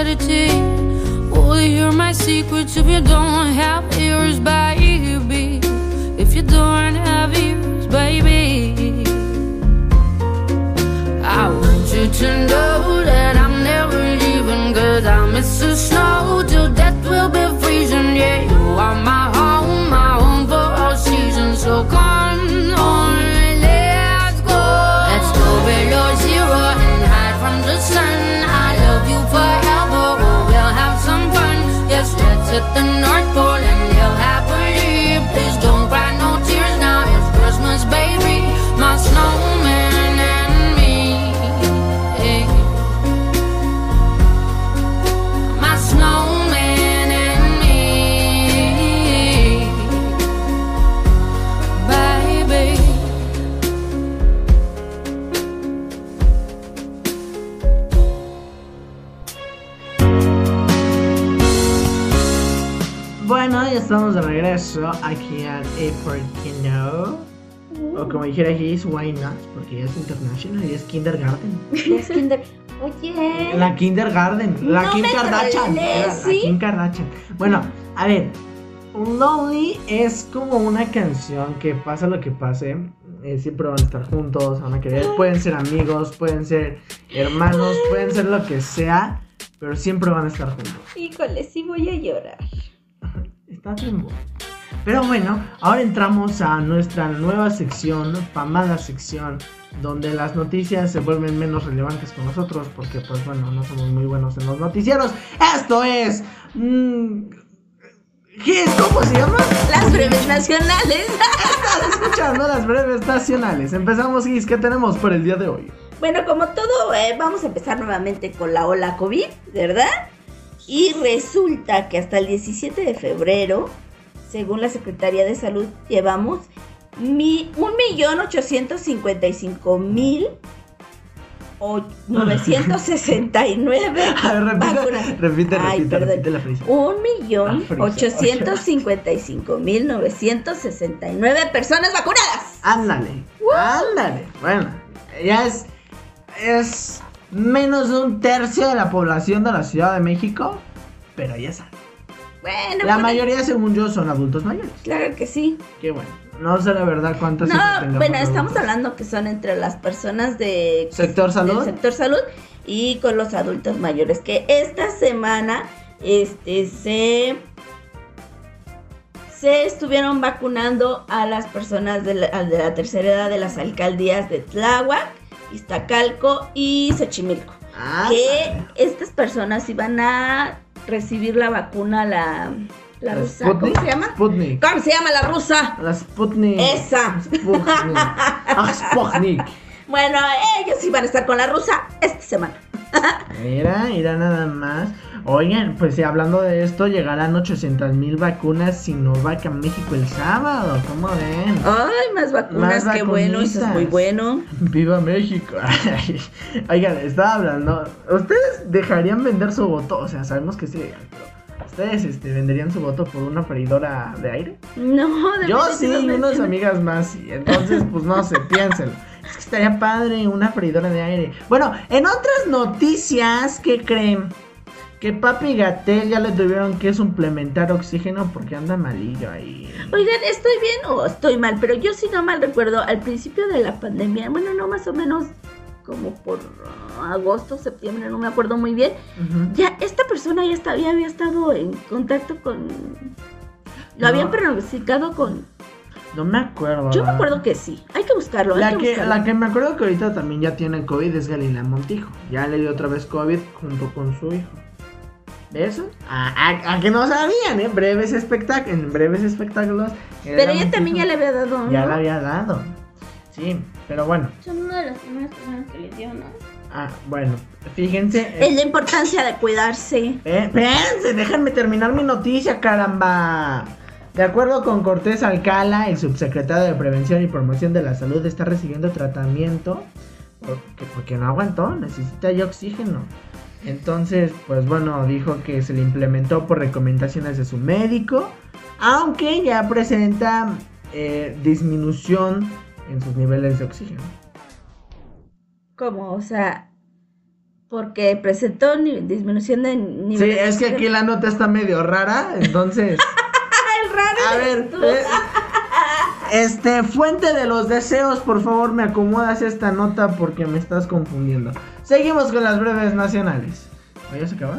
tear. Will you hear my secrets if you don't have ears, baby? If you don't the North Pole. Estamos de regreso aquí en A O como dijera Gis, why not? Porque ya es international y es kindergarten. Es kinder. Oye. La kindergarten, la No Kim Kardashian. era La ¿sí? Kim Kardashian. Bueno, a ver. Lonely es como una canción que pasa lo que pase. eh, siempre van a estar juntos, van a querer. Pueden ser amigos, pueden ser hermanos, pueden ser lo que sea. Pero siempre van a estar juntos. Híjole, sí voy a llorar. Está bien bueno. Pero bueno, ahora entramos a nuestra nueva sección, famada sección, donde las noticias se vuelven menos relevantes con nosotros, porque pues bueno, no somos muy buenos en los noticieros. Esto es... mm, ¿Qué es? ¿Cómo se llama? Las breves nacionales. Estás escuchando las breves nacionales. Empezamos, Gis, ¿qué tenemos por el día de hoy? Bueno, como todo, eh, vamos a empezar nuevamente con la ola COVID, ¿verdad? Y resulta que hasta el 17 de febrero, según la Secretaría de Salud, llevamos mi, 1.855.000 o 969 A ver, repite, vacunas. repite, Ay, repite, repite la frase. Un millón Ah, frisa. ochocientos cincuenta y cinco mil novecientos sesenta y nueve personas vacunadas. Ándale, ándale. Bueno, ya es, es menos de un tercio de la población de la Ciudad de México, pero ya saben. Bueno, La pues, mayoría, según yo, son adultos mayores. Claro que sí. Qué bueno. No sé la verdad cuántas No, bueno, estamos adultos. hablando que son entre las personas de ¿Sector salud? del sector salud y con los adultos mayores que esta semana este se se estuvieron vacunando a las personas de la, de la tercera edad de las alcaldías de Tláhuac, Iztacalco y Xochimilco. Ah, que estas personas iban a recibir la vacuna la la ¿La rusa, ¿cómo se llama? Sputnik. ¿Cómo se llama la rusa? La Sputnik. Esa. Sputnik. Ah, Sputnik. Bueno, ellos iban a estar con la rusa esta semana. Mira, mira nada más. Oigan, pues sí, hablando de esto, llegarán 800 mil vacunas Sinovac a México el sábado. ¿Cómo ven? Ay, más vacunas, Más qué bueno, eso es muy bueno. ¡Viva México! Oigan, estaba hablando. ¿Ustedes dejarían vender su voto? O sea, sabemos que sí, pero ¿Ustedes este, venderían su voto por una freidora de aire? No, Yo sí, y unas amigas más. sí. Entonces, pues no sé, piénsenlo. Estaría padre una freidora de aire. Bueno, en otras noticias, ¿qué creen? Que Papi Gatel ya le tuvieron que suplementar oxígeno porque anda malillo ahí. Oigan, ¿estoy bien o estoy mal? Pero yo sí no mal recuerdo, al principio de la pandemia, bueno, no más o menos como por ah, agosto, septiembre, no me acuerdo muy bien, ya esta persona ya, estaba, ya había estado en contacto con... Lo No. habían pronosticado con... No me acuerdo. Yo me acuerdo que sí, hay que buscarlo. hay La que que, buscarlo. la que me acuerdo que ahorita también ya tiene COVID es Galila Montijo. Ya le dio otra vez COVID junto con su hijo. ¿De eso? A, a- a que no sabían, ¿eh? Breves espectáculos. En breves espectáculos. Pero ella también ya le había dado, ¿no? Ya la había dado. Sí, pero bueno. Son una de las primeras personas que le dio, ¿no? Ah, bueno. Fíjense. Es eh, la importancia de cuidarse. eh, déjenme terminar mi noticia, caramba. De acuerdo con Cortés Alcala, el subsecretario de Prevención y Promoción de la Salud está recibiendo tratamiento porque, porque no aguantó, necesita ya oxígeno. Entonces, pues bueno, dijo que se le implementó por recomendaciones de su médico, aunque ya presenta eh, disminución en sus niveles de oxígeno. Como, o sea, porque presentó disminución de nivel. Sí, es que aquí la nota está medio rara, entonces... A ver, eh, este, fuente de los deseos, por favor, me acomodas esta nota porque me estás confundiendo. Seguimos con las breves nacionales. ¿O ¿Ya se acabó?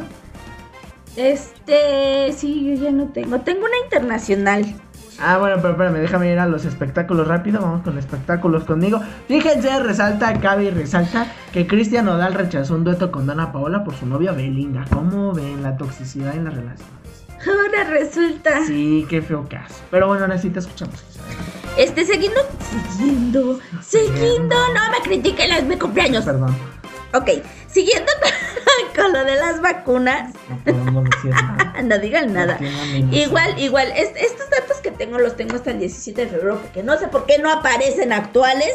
Este, sí, yo ya no tengo. Tengo una internacional. Ah, bueno, pero espérame, déjame ir a los espectáculos rápido. Vamos con espectáculos conmigo. Fíjense, resalta, cabe y resalta que Cristian Nodal rechazó un dueto con Dana Paola por su novia Belinda. ¿Cómo ven la toxicidad en la relación? Ahora resulta. Sí, qué feo caso. Pero bueno, ahora sí te escuchamos. Este, siguiendo, siguiendo, siguiendo. No me critiquen, es mi cumpleaños. Perdón, Ok, siguiendo con, con lo de las vacunas. no decir nada. No digan nada. Igual, igual, es- estos datos que tengo los tengo hasta el 17 de febrero, porque no sé por qué no aparecen actuales,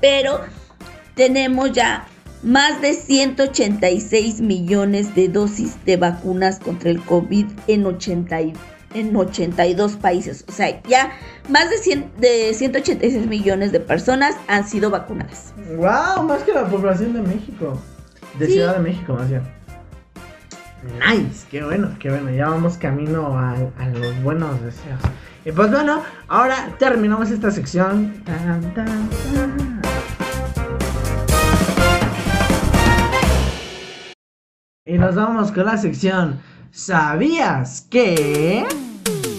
pero tenemos ya más de 186 millones de dosis de vacunas contra el COVID en 80 y- en 82 países. O sea, ya más de, 100, de 186 millones de personas han sido vacunadas. Wow, más que la población de México. De Sí. Ciudad de México, más bien. Nice, qué bueno, qué bueno. Ya vamos camino a, a los buenos deseos. Y pues bueno, ahora terminamos esta sección. Tan, tan, tan. Y nos vamos con la sección ¿Sabías que?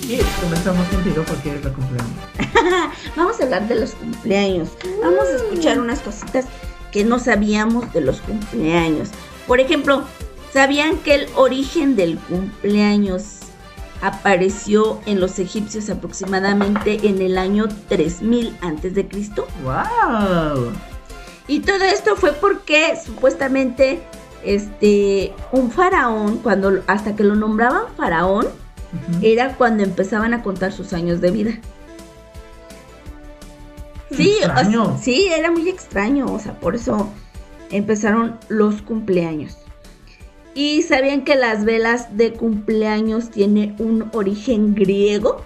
Y comenzamos contigo porque es la cumpleaños. Vamos a hablar de los cumpleaños. Vamos a escuchar unas cositas que no sabíamos de los cumpleaños. Por ejemplo, ¿sabían que el origen del cumpleaños apareció en los egipcios aproximadamente en el año 3000 antes de Cristo? ¡Wow! Y todo esto fue porque supuestamente este un faraón cuando hasta que lo nombraban faraón era cuando empezaban a contar sus años de vida. Sí, o sea, Extraño. sí, era muy extraño, o sea, por eso empezaron los cumpleaños. Y sabían que las velas de cumpleaños tienen un origen griego,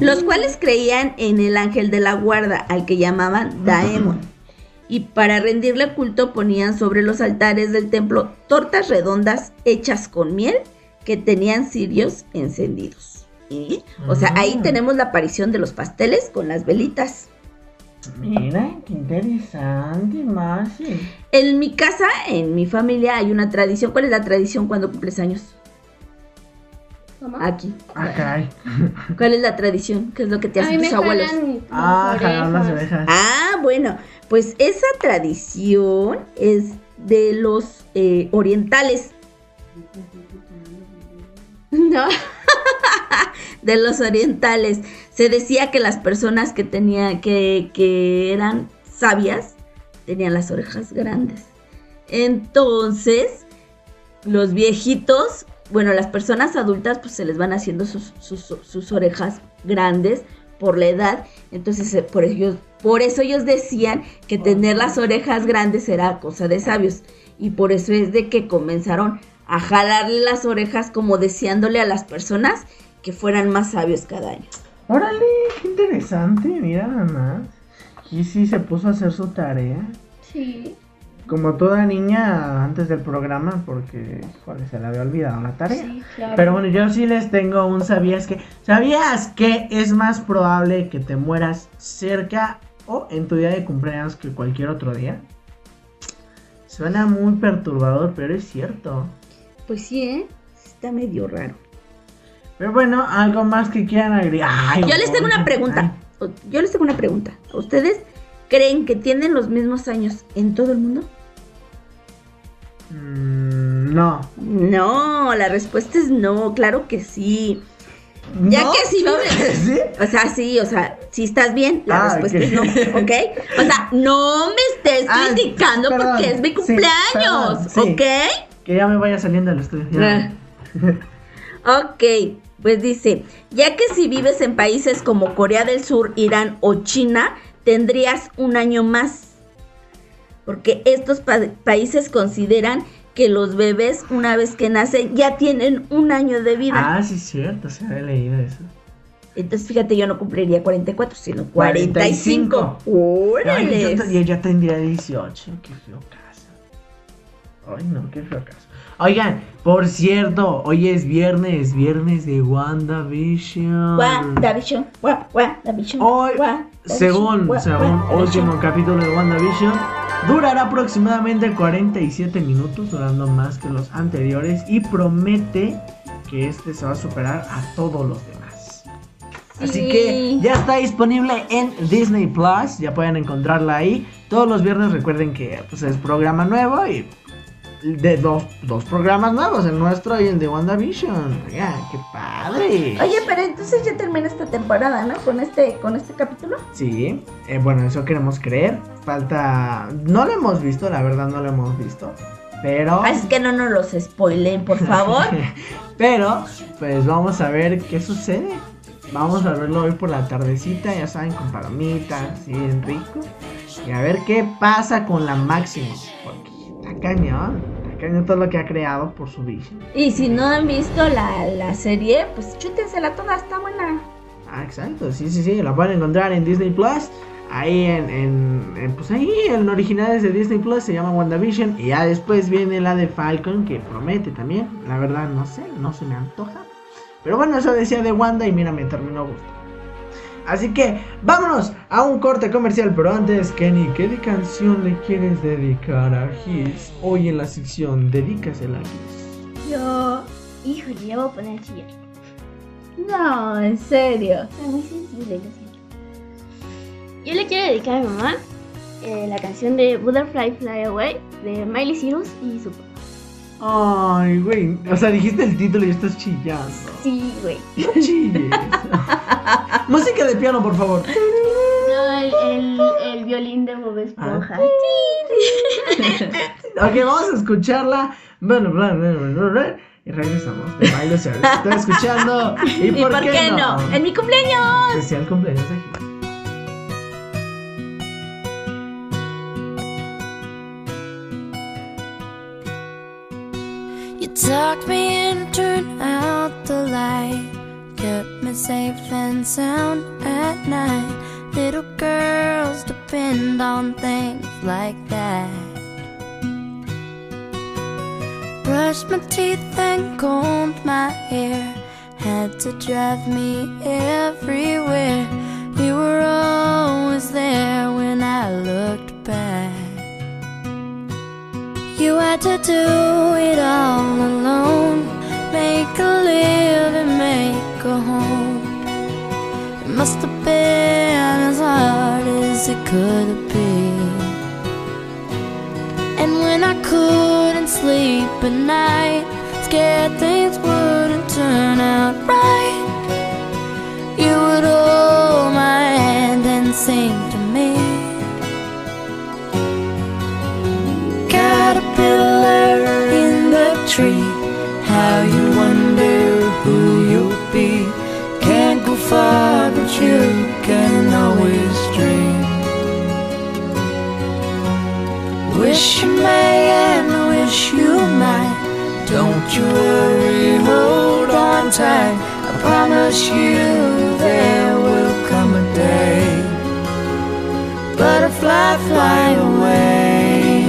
los cuales creían en el ángel de la guarda, al que llamaban Daemon. Y para rendirle culto ponían sobre los altares del templo tortas redondas hechas con miel que tenían cirios encendidos. ¿Y? O sea, ahí Ah. tenemos la aparición de los pasteles con las velitas. Mira, qué interesante, Masi. En mi casa, en mi familia, hay una tradición. ¿Cuál es la tradición cuando cumples años? ¿Cómo? Aquí. Ah, caray. ¿Cuál es la tradición? ¿Qué es lo que te hacen tus abuelos? Ah, jalar las orejas. orejas. Ah, bueno, pues esa tradición es de los eh, orientales. No, de los orientales. Se decía que las personas que tenían, que, que eran sabias, tenían las orejas grandes. Entonces, los viejitos, bueno, las personas adultas, pues se les van haciendo sus, sus- sus orejas grandes por la edad. Entonces, eh, por ellos, por eso ellos decían que tener las orejas grandes era cosa de sabios. Y por eso es de que comenzaron a jalarle las orejas como deseándole a las personas que fueran más sabios cada año. Órale, qué interesante, mira nada más. Y sí se puso a hacer su tarea. Sí. Como toda niña antes del programa, porque híjole, se le había olvidado la tarea. Sí, claro. Pero bueno, yo sí les tengo un sabías que. ¿Sabías que es más probable que te mueras cerca o en tu día de cumpleaños que cualquier otro día? Suena muy perturbador, pero es cierto. Pues sí, ¿eh? Está medio raro. Pero bueno, algo más que quieran agregar. Ay, Yo les tengo una pregunta. Yo les tengo una pregunta. ¿Ustedes creen que tienen los mismos años en todo el mundo? Mm, no. No, la respuesta es no, claro que sí. Ya ¿No? que sí vives. ¿Sí? O sea, sí, o sea, si estás bien, la Ah, respuesta es no, ¿ok? O sea, no me estés Ah, criticando perdón, porque es mi sí, cumpleaños, perdón. ¿ok? Que ya me vaya saliendo del estudio. ya. Ok, pues dice, ya que si vives en países como Corea del Sur, Irán o China, tendrías un año más. Porque estos pa- países consideran que los bebés una vez que nacen ya tienen un año de vida. Ah, sí, cierto, se había leído eso. Entonces fíjate, yo no cumpliría 44, sino 45. 45. Ay, ¡Órale! yo, yo ya tendría 18. Qué feo caso. Ay, no, qué feo caso. Oigan, por cierto, hoy es viernes, viernes de WandaVision. WandaVision, Wa- WandaVision, Hoy, WandaVision, según, Wa- según WandaVision. último capítulo de WandaVision, durará aproximadamente 47 minutos, durando más que los anteriores, y promete que este se va a superar a todos los demás. Así Sí. que ya está disponible en Disney Plus, ya pueden encontrarla ahí. Todos los viernes recuerden que pues, es programa nuevo y de dos, dos programas nuevos, el nuestro y el de WandaVision. Oigan, qué padre. Oye, pero entonces ya termina esta temporada, ¿no? Con este, con este capítulo. Sí, eh, bueno, eso queremos creer. Falta. No lo hemos visto, la verdad no lo hemos visto. Pero. Así que no nos los spoilen, por favor. pero, pues vamos a ver qué sucede. Vamos a verlo hoy por la tardecita, ya saben, con palomitas, bien rico. Y a ver qué pasa con la máxima. Porque está cañón, está cañón todo lo que ha creado por su Vision. Y si no han visto la, la serie, pues chútensela toda, está buena. Ah, exacto, sí, sí, sí, la pueden encontrar en Disney Plus. Ahí en, en, en- pues ahí en originales de Disney Plus se llama WandaVision. Y ya después viene la de Falcon que promete también. La verdad no sé, no se me antoja. Pero bueno, eso decía de Wanda y mira, me terminó gustando. Así que vámonos a un corte comercial. Pero antes, Kenny, ¿qué de canción le quieres dedicar a Gis? Hoy en la sección Dedícasela a Gis. Yo, híjole, ya voy a poner chillar. No, en serio. Está muy sensible, lo siento. Yo le quiero dedicar a mi mamá eh, la canción de Butterfly Fly Away de Miley Cyrus y su papá. Ay, güey. O sea, dijiste el título y estás chillando. Sí, güey. No chilles. Música de piano, por favor. No, el, el, el violín de Bob Esponja. Ok, vamos a escucharla. Bueno, y regresamos de. Estoy escuchando. ¿Y, ¿Y por, qué, no? ¡En mi cumpleaños! Especial cumpleaños aquí. You tucked me in, turned out the light, kept me safe and sound at night. Little girls depend on things like that. Brushed my teeth and combed my hair, had to drive me everywhere. You were always there You had to do it all alone. Make a living, make a home. It must have been as hard as it could have been. And when I couldn't sleep at night, scared things wouldn't turn out right, you would hold my hand and sing wish you might. Don't you worry, hold on tight. I promise you there will come a day. Butterfly, fly away.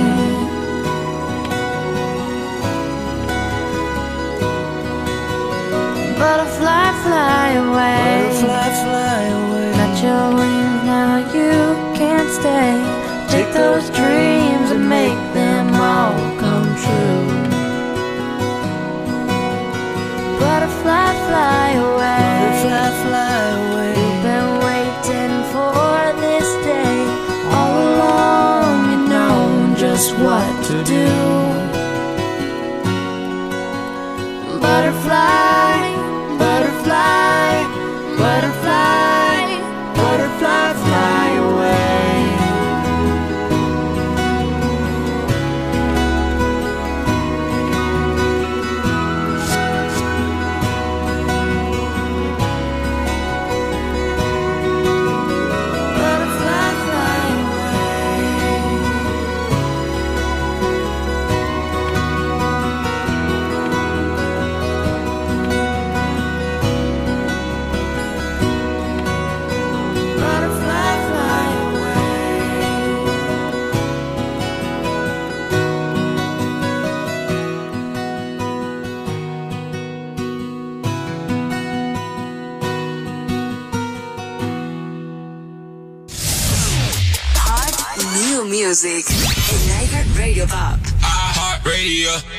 Butterfly, fly away. Fly music in Niger Radio Pop. I Heart Radio.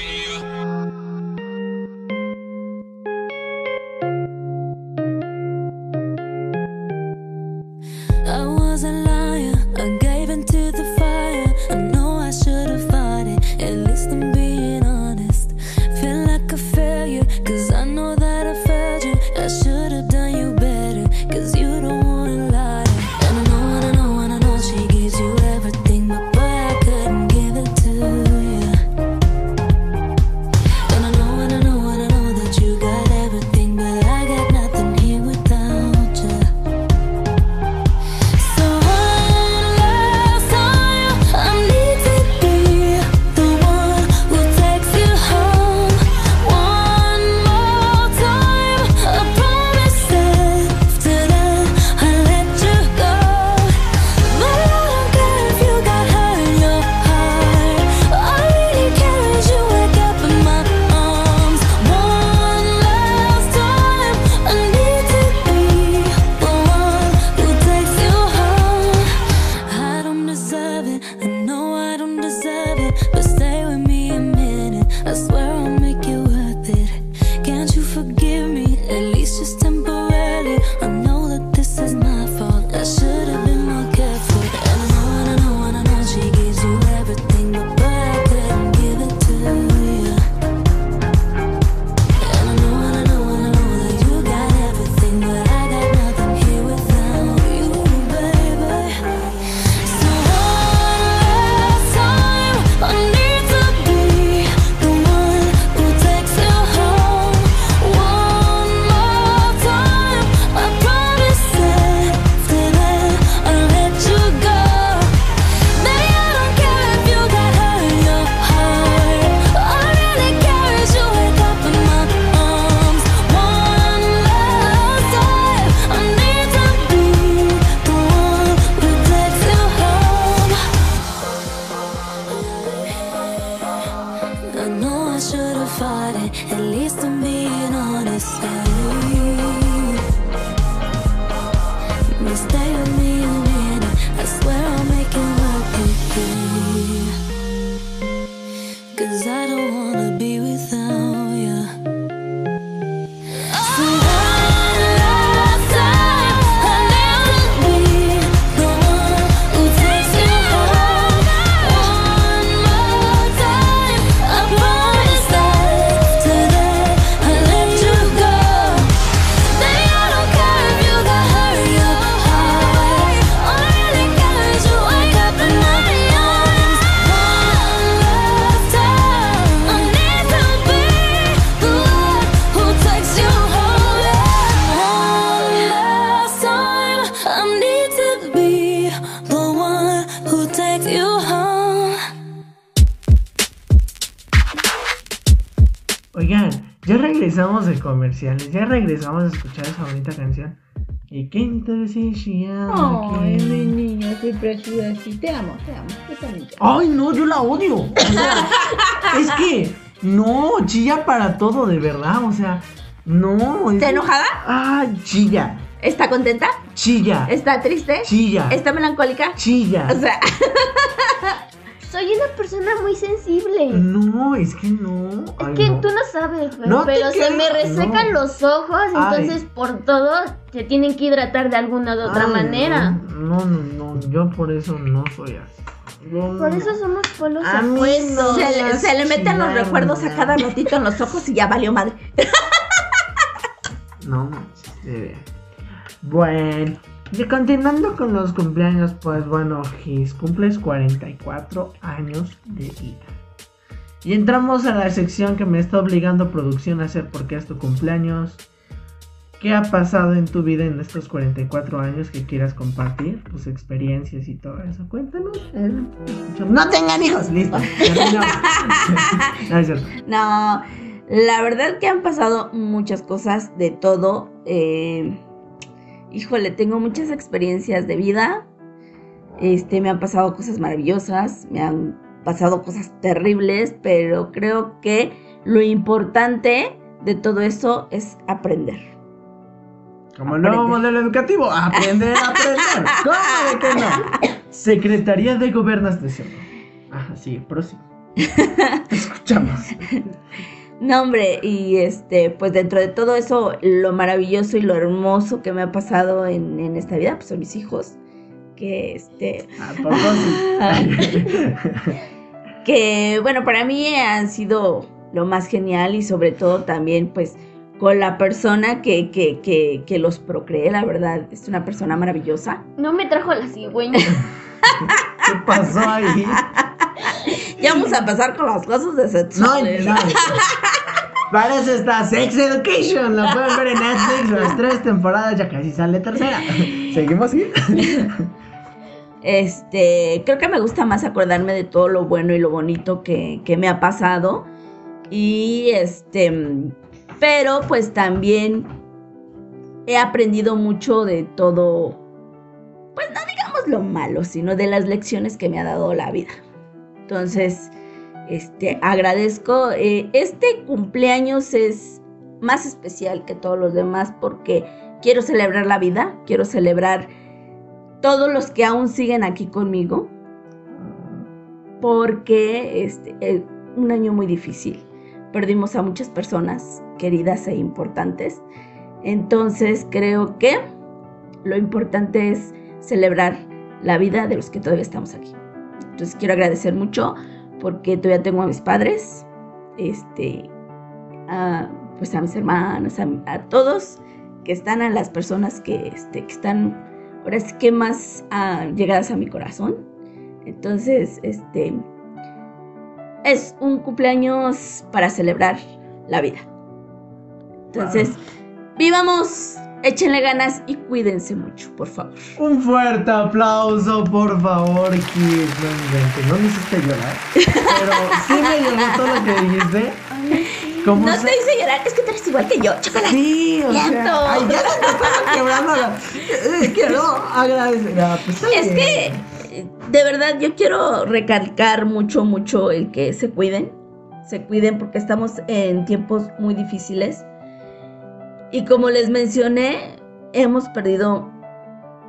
Comerciales. Ya regresamos a escuchar esa bonita canción. ¿Y qué entonces Ay, mi niño, soy preciosa. Sí, te amo, te amo. Yo también te amo. Ay, no, yo la odio. O sea, es que no, chilla para todo, de verdad. O sea, no. es- ¿Está enojada? Ah, chilla, ¿Está contenta? chilla, ¿Está triste? chilla, ¿Está melancólica? chilla. O sea, Soy una persona muy sensible. No, es que no. Es Ay, que no. tú no sabes, güey, No pero se me resecan no. los ojos, Ay. entonces por todo se tienen que hidratar de alguna u otra Ay, manera. No, no, no, yo por eso no soy así. Por eso somos polos A mí opuestos. se, le, se le meten los recuerdos a cada ratito en los ojos y ya valió madre. No manches, de veras. Bueno, y continuando con los cumpleaños, pues bueno, Gis, cumples 44 años de vida. Y entramos a la sección que me está obligando producción a hacer porque es tu cumpleaños. ¿Qué ha pasado en tu vida en estos 44 años que quieras compartir? Tus experiencias y todo eso. Cuéntanos. No tengan hijos, listo. no. No, la verdad que han pasado muchas cosas de todo. eh, híjole, tengo muchas experiencias de vida. Este, me han pasado cosas maravillosas, me han pasado cosas terribles, pero creo que lo importante de todo eso es aprender. Como nuevo modelo educativo, aprender a aprender. ¿Cómo de que no? Secretaría de Gobernación. Ajá, sí, próximo. Escuchamos. No, hombre, y este, pues dentro de todo eso, lo maravilloso y lo hermoso que me ha pasado en, en esta vida, pues son mis hijos. Que este. ¿A poco sí? que bueno, para mí han sido lo más genial y sobre todo también pues con la persona que, que, que, que los procreé, la verdad, es una persona maravillosa. No me trajo la cigüeña. ¿Qué pasó ahí? Ya vamos a pasar con las cosas de No, sexuales. no. Para eso está Sex Education. Lo pueden ver en Netflix. Las tres temporadas ya casi sale tercera. ¿Seguimos así? Este, creo que me gusta más acordarme de todo lo bueno y lo bonito que, que me ha pasado. Y este, pero pues también he aprendido mucho de todo, pues no digamos lo malo, sino de las lecciones que me ha dado la vida. Entonces, este, agradezco. eh, este cumpleaños es más especial que todos los demás porque quiero celebrar la vida, quiero celebrar todos los que aún siguen aquí conmigo, porque este es un año muy difícil. Perdimos a muchas personas queridas e importantes. Entonces creo que lo importante es celebrar la vida de los que todavía estamos aquí. Entonces quiero agradecer mucho porque todavía tengo a mis padres, este, a, pues a mis hermanos, a, a todos que están, a las personas que, este, que están ahora sí que más ah, llegadas a mi corazón. Entonces, este es un cumpleaños para celebrar la vida. Entonces, vivamos, échenle ganas y cuídense mucho, por favor. Un fuerte aplauso, por favor, Kid. No inventes, no me hiciste llorar. Pero sí me llegó todo lo que dijiste. ¿Cómo No se- te hice llorar, es que tú eres igual que yo, chocolate. Sí, o sea. Ay, ya se te estaba quebrando la. Eh, Quiero agradecer. Ah, pues Es que, eh, de verdad, yo quiero recalcar mucho, mucho el que se cuiden. Se cuiden porque estamos en tiempos muy difíciles. Y como les mencioné, hemos perdido.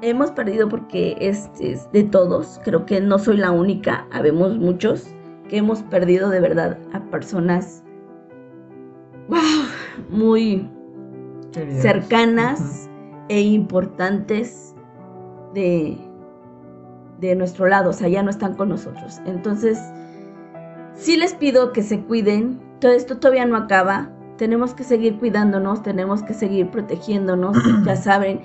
Hemos perdido porque es, es de todos. Creo que no soy la única. Habemos muchos que hemos perdido de verdad a personas. ¡Wow! Muy cercanas e importantes de, de nuestro lado, o sea, ya no están con nosotros. Entonces, sí les pido que se cuiden, todo esto todavía no acaba, tenemos que seguir cuidándonos, tenemos que seguir protegiéndonos, ya saben,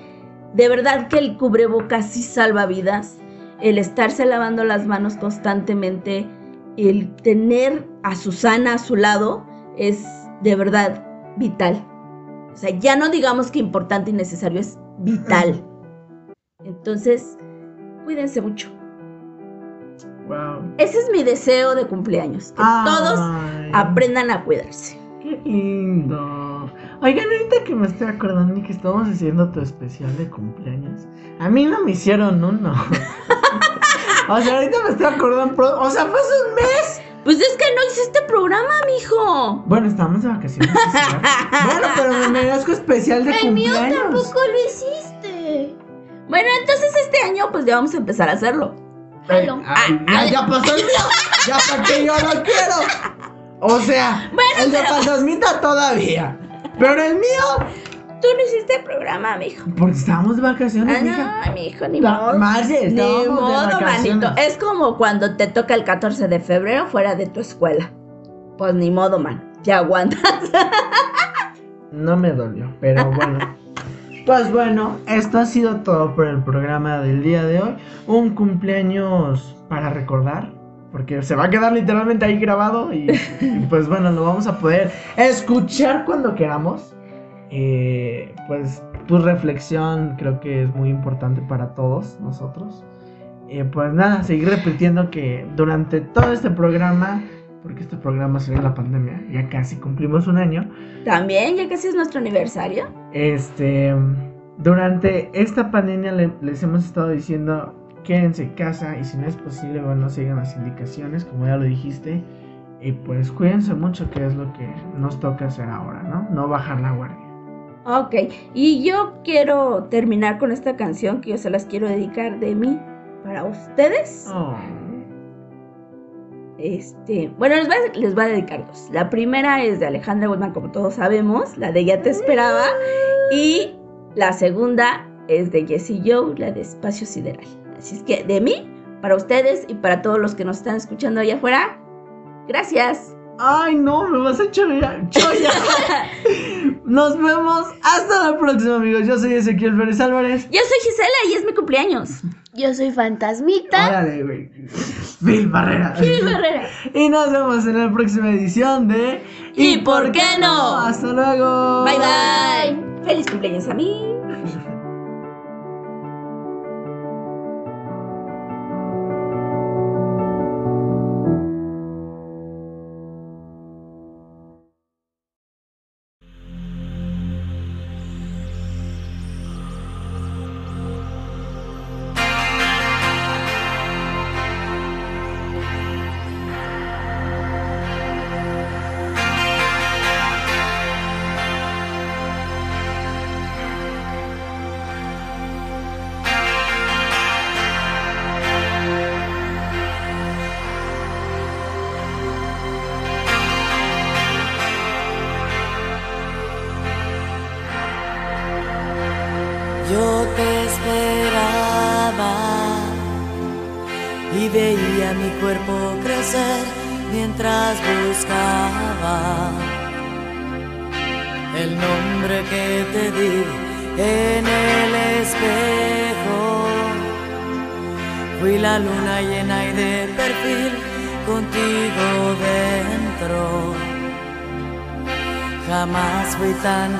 de verdad que el cubrebocas sí salva vidas, el estarse lavando las manos constantemente, el tener a Susana a su lado es de verdad vital. O sea, ya no digamos que importante y necesario, es vital. Entonces, cuídense mucho. Wow. Ese es mi deseo de cumpleaños, que Ay. todos aprendan a cuidarse. Qué lindo. Oigan, ahorita que me estoy acordando y que estamos haciendo tu especial de cumpleaños, a mí no me hicieron uno. o sea, ahorita me estoy acordando, o sea, fue hace un mes. Pues es que no hiciste programa, mijo. Bueno, estábamos de vacaciones. bueno, pero me merezco especial de El mío cumpleaños. tampoco lo hiciste. Bueno, entonces este año pues ya vamos a empezar a hacerlo. Ay, ay, ya, ya pasó el mío. Ya para que yo lo quiero. O sea, Bueno, el de pero- fantasmita todavía. Pero el mío, Tú no hiciste programa, mijo. porque estábamos de vacaciones, Ah, mija. no, mijo, ni modo. Marce, Ni de modo, manito. Es como cuando te toca el 14 de febrero fuera de tu escuela. Pues ni modo, man. Ya aguantas. No me dolió, pero bueno. Pues bueno, esto ha sido todo por el programa del día de hoy. Un cumpleaños para recordar, porque se va a quedar literalmente ahí grabado y, y pues bueno, lo vamos a poder escuchar cuando queramos. Eh, pues tu reflexión creo que es muy importante para todos nosotros. Eh, pues nada, seguir repitiendo que durante todo este programa, porque este programa salió en la pandemia, ya casi cumplimos un año. También, ya casi es nuestro aniversario. Este, durante esta pandemia le- les hemos estado diciendo quédense en casa y si no es posible, bueno, sigan las indicaciones, como ya lo dijiste. Y pues cuídense mucho, que es lo que nos toca hacer ahora, ¿no? No bajar la guardia. Ok, y yo quiero terminar con esta canción que yo se las quiero dedicar de mí para ustedes. Oh. Este, bueno, les voy, a, les voy a dedicar dos. La primera es de Alejandra Guzmán, como todos sabemos, la de Ya te esperaba. Y la segunda es de Jessie Joe, la de Espacio Sideral. Así es que de mí, para ustedes y para todos los que nos están escuchando allá afuera, gracias. Ay, no, me vas a cholla. cholla. Nos vemos hasta la próxima, amigos. Yo soy Ezequiel Pérez Álvarez. Yo soy Gisela y es mi cumpleaños. Yo soy Fantasmita. Órale, güey. Phil Barrera. Barrera. Y nos vemos en la próxima edición de ¿Y por qué no? Hasta luego. Bye bye. Feliz cumpleaños a mí.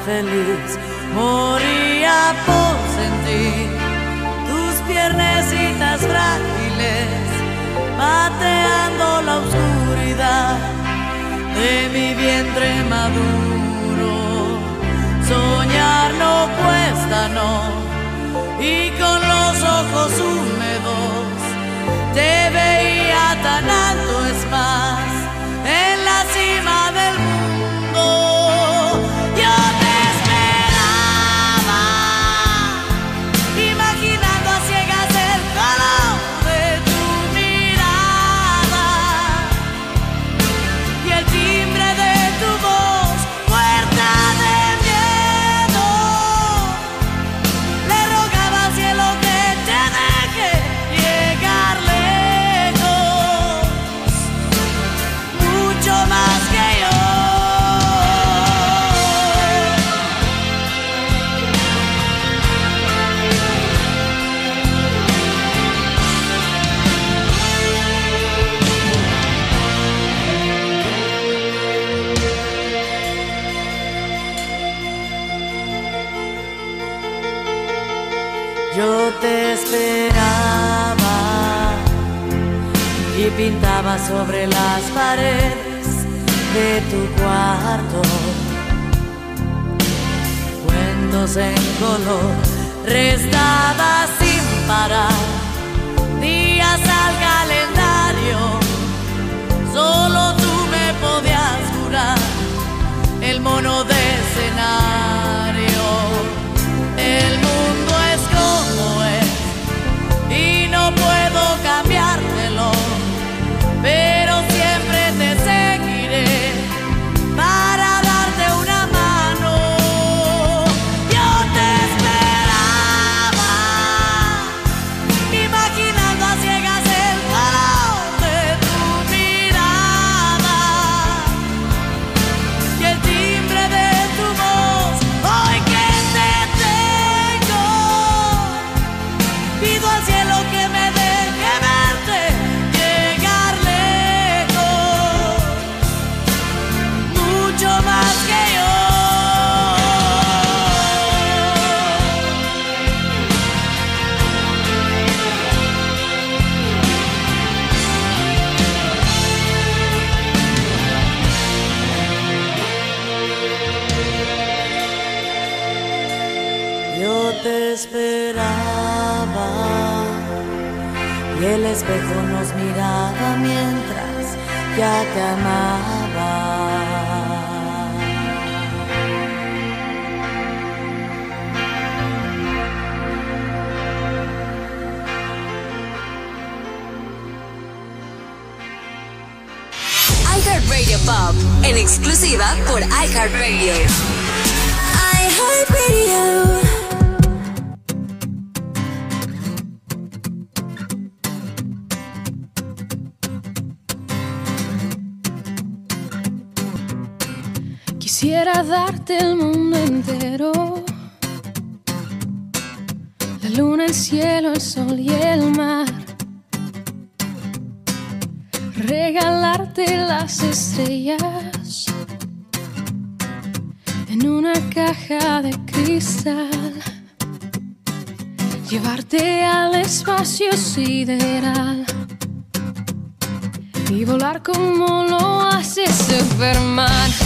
Fui tu cuarto, cuentos en color, restaba sin parar, días al calendario, solo tú me podías curar. El mono estrellas en una caja de cristal, llevarte al espacio sideral y volar como lo haces Superman.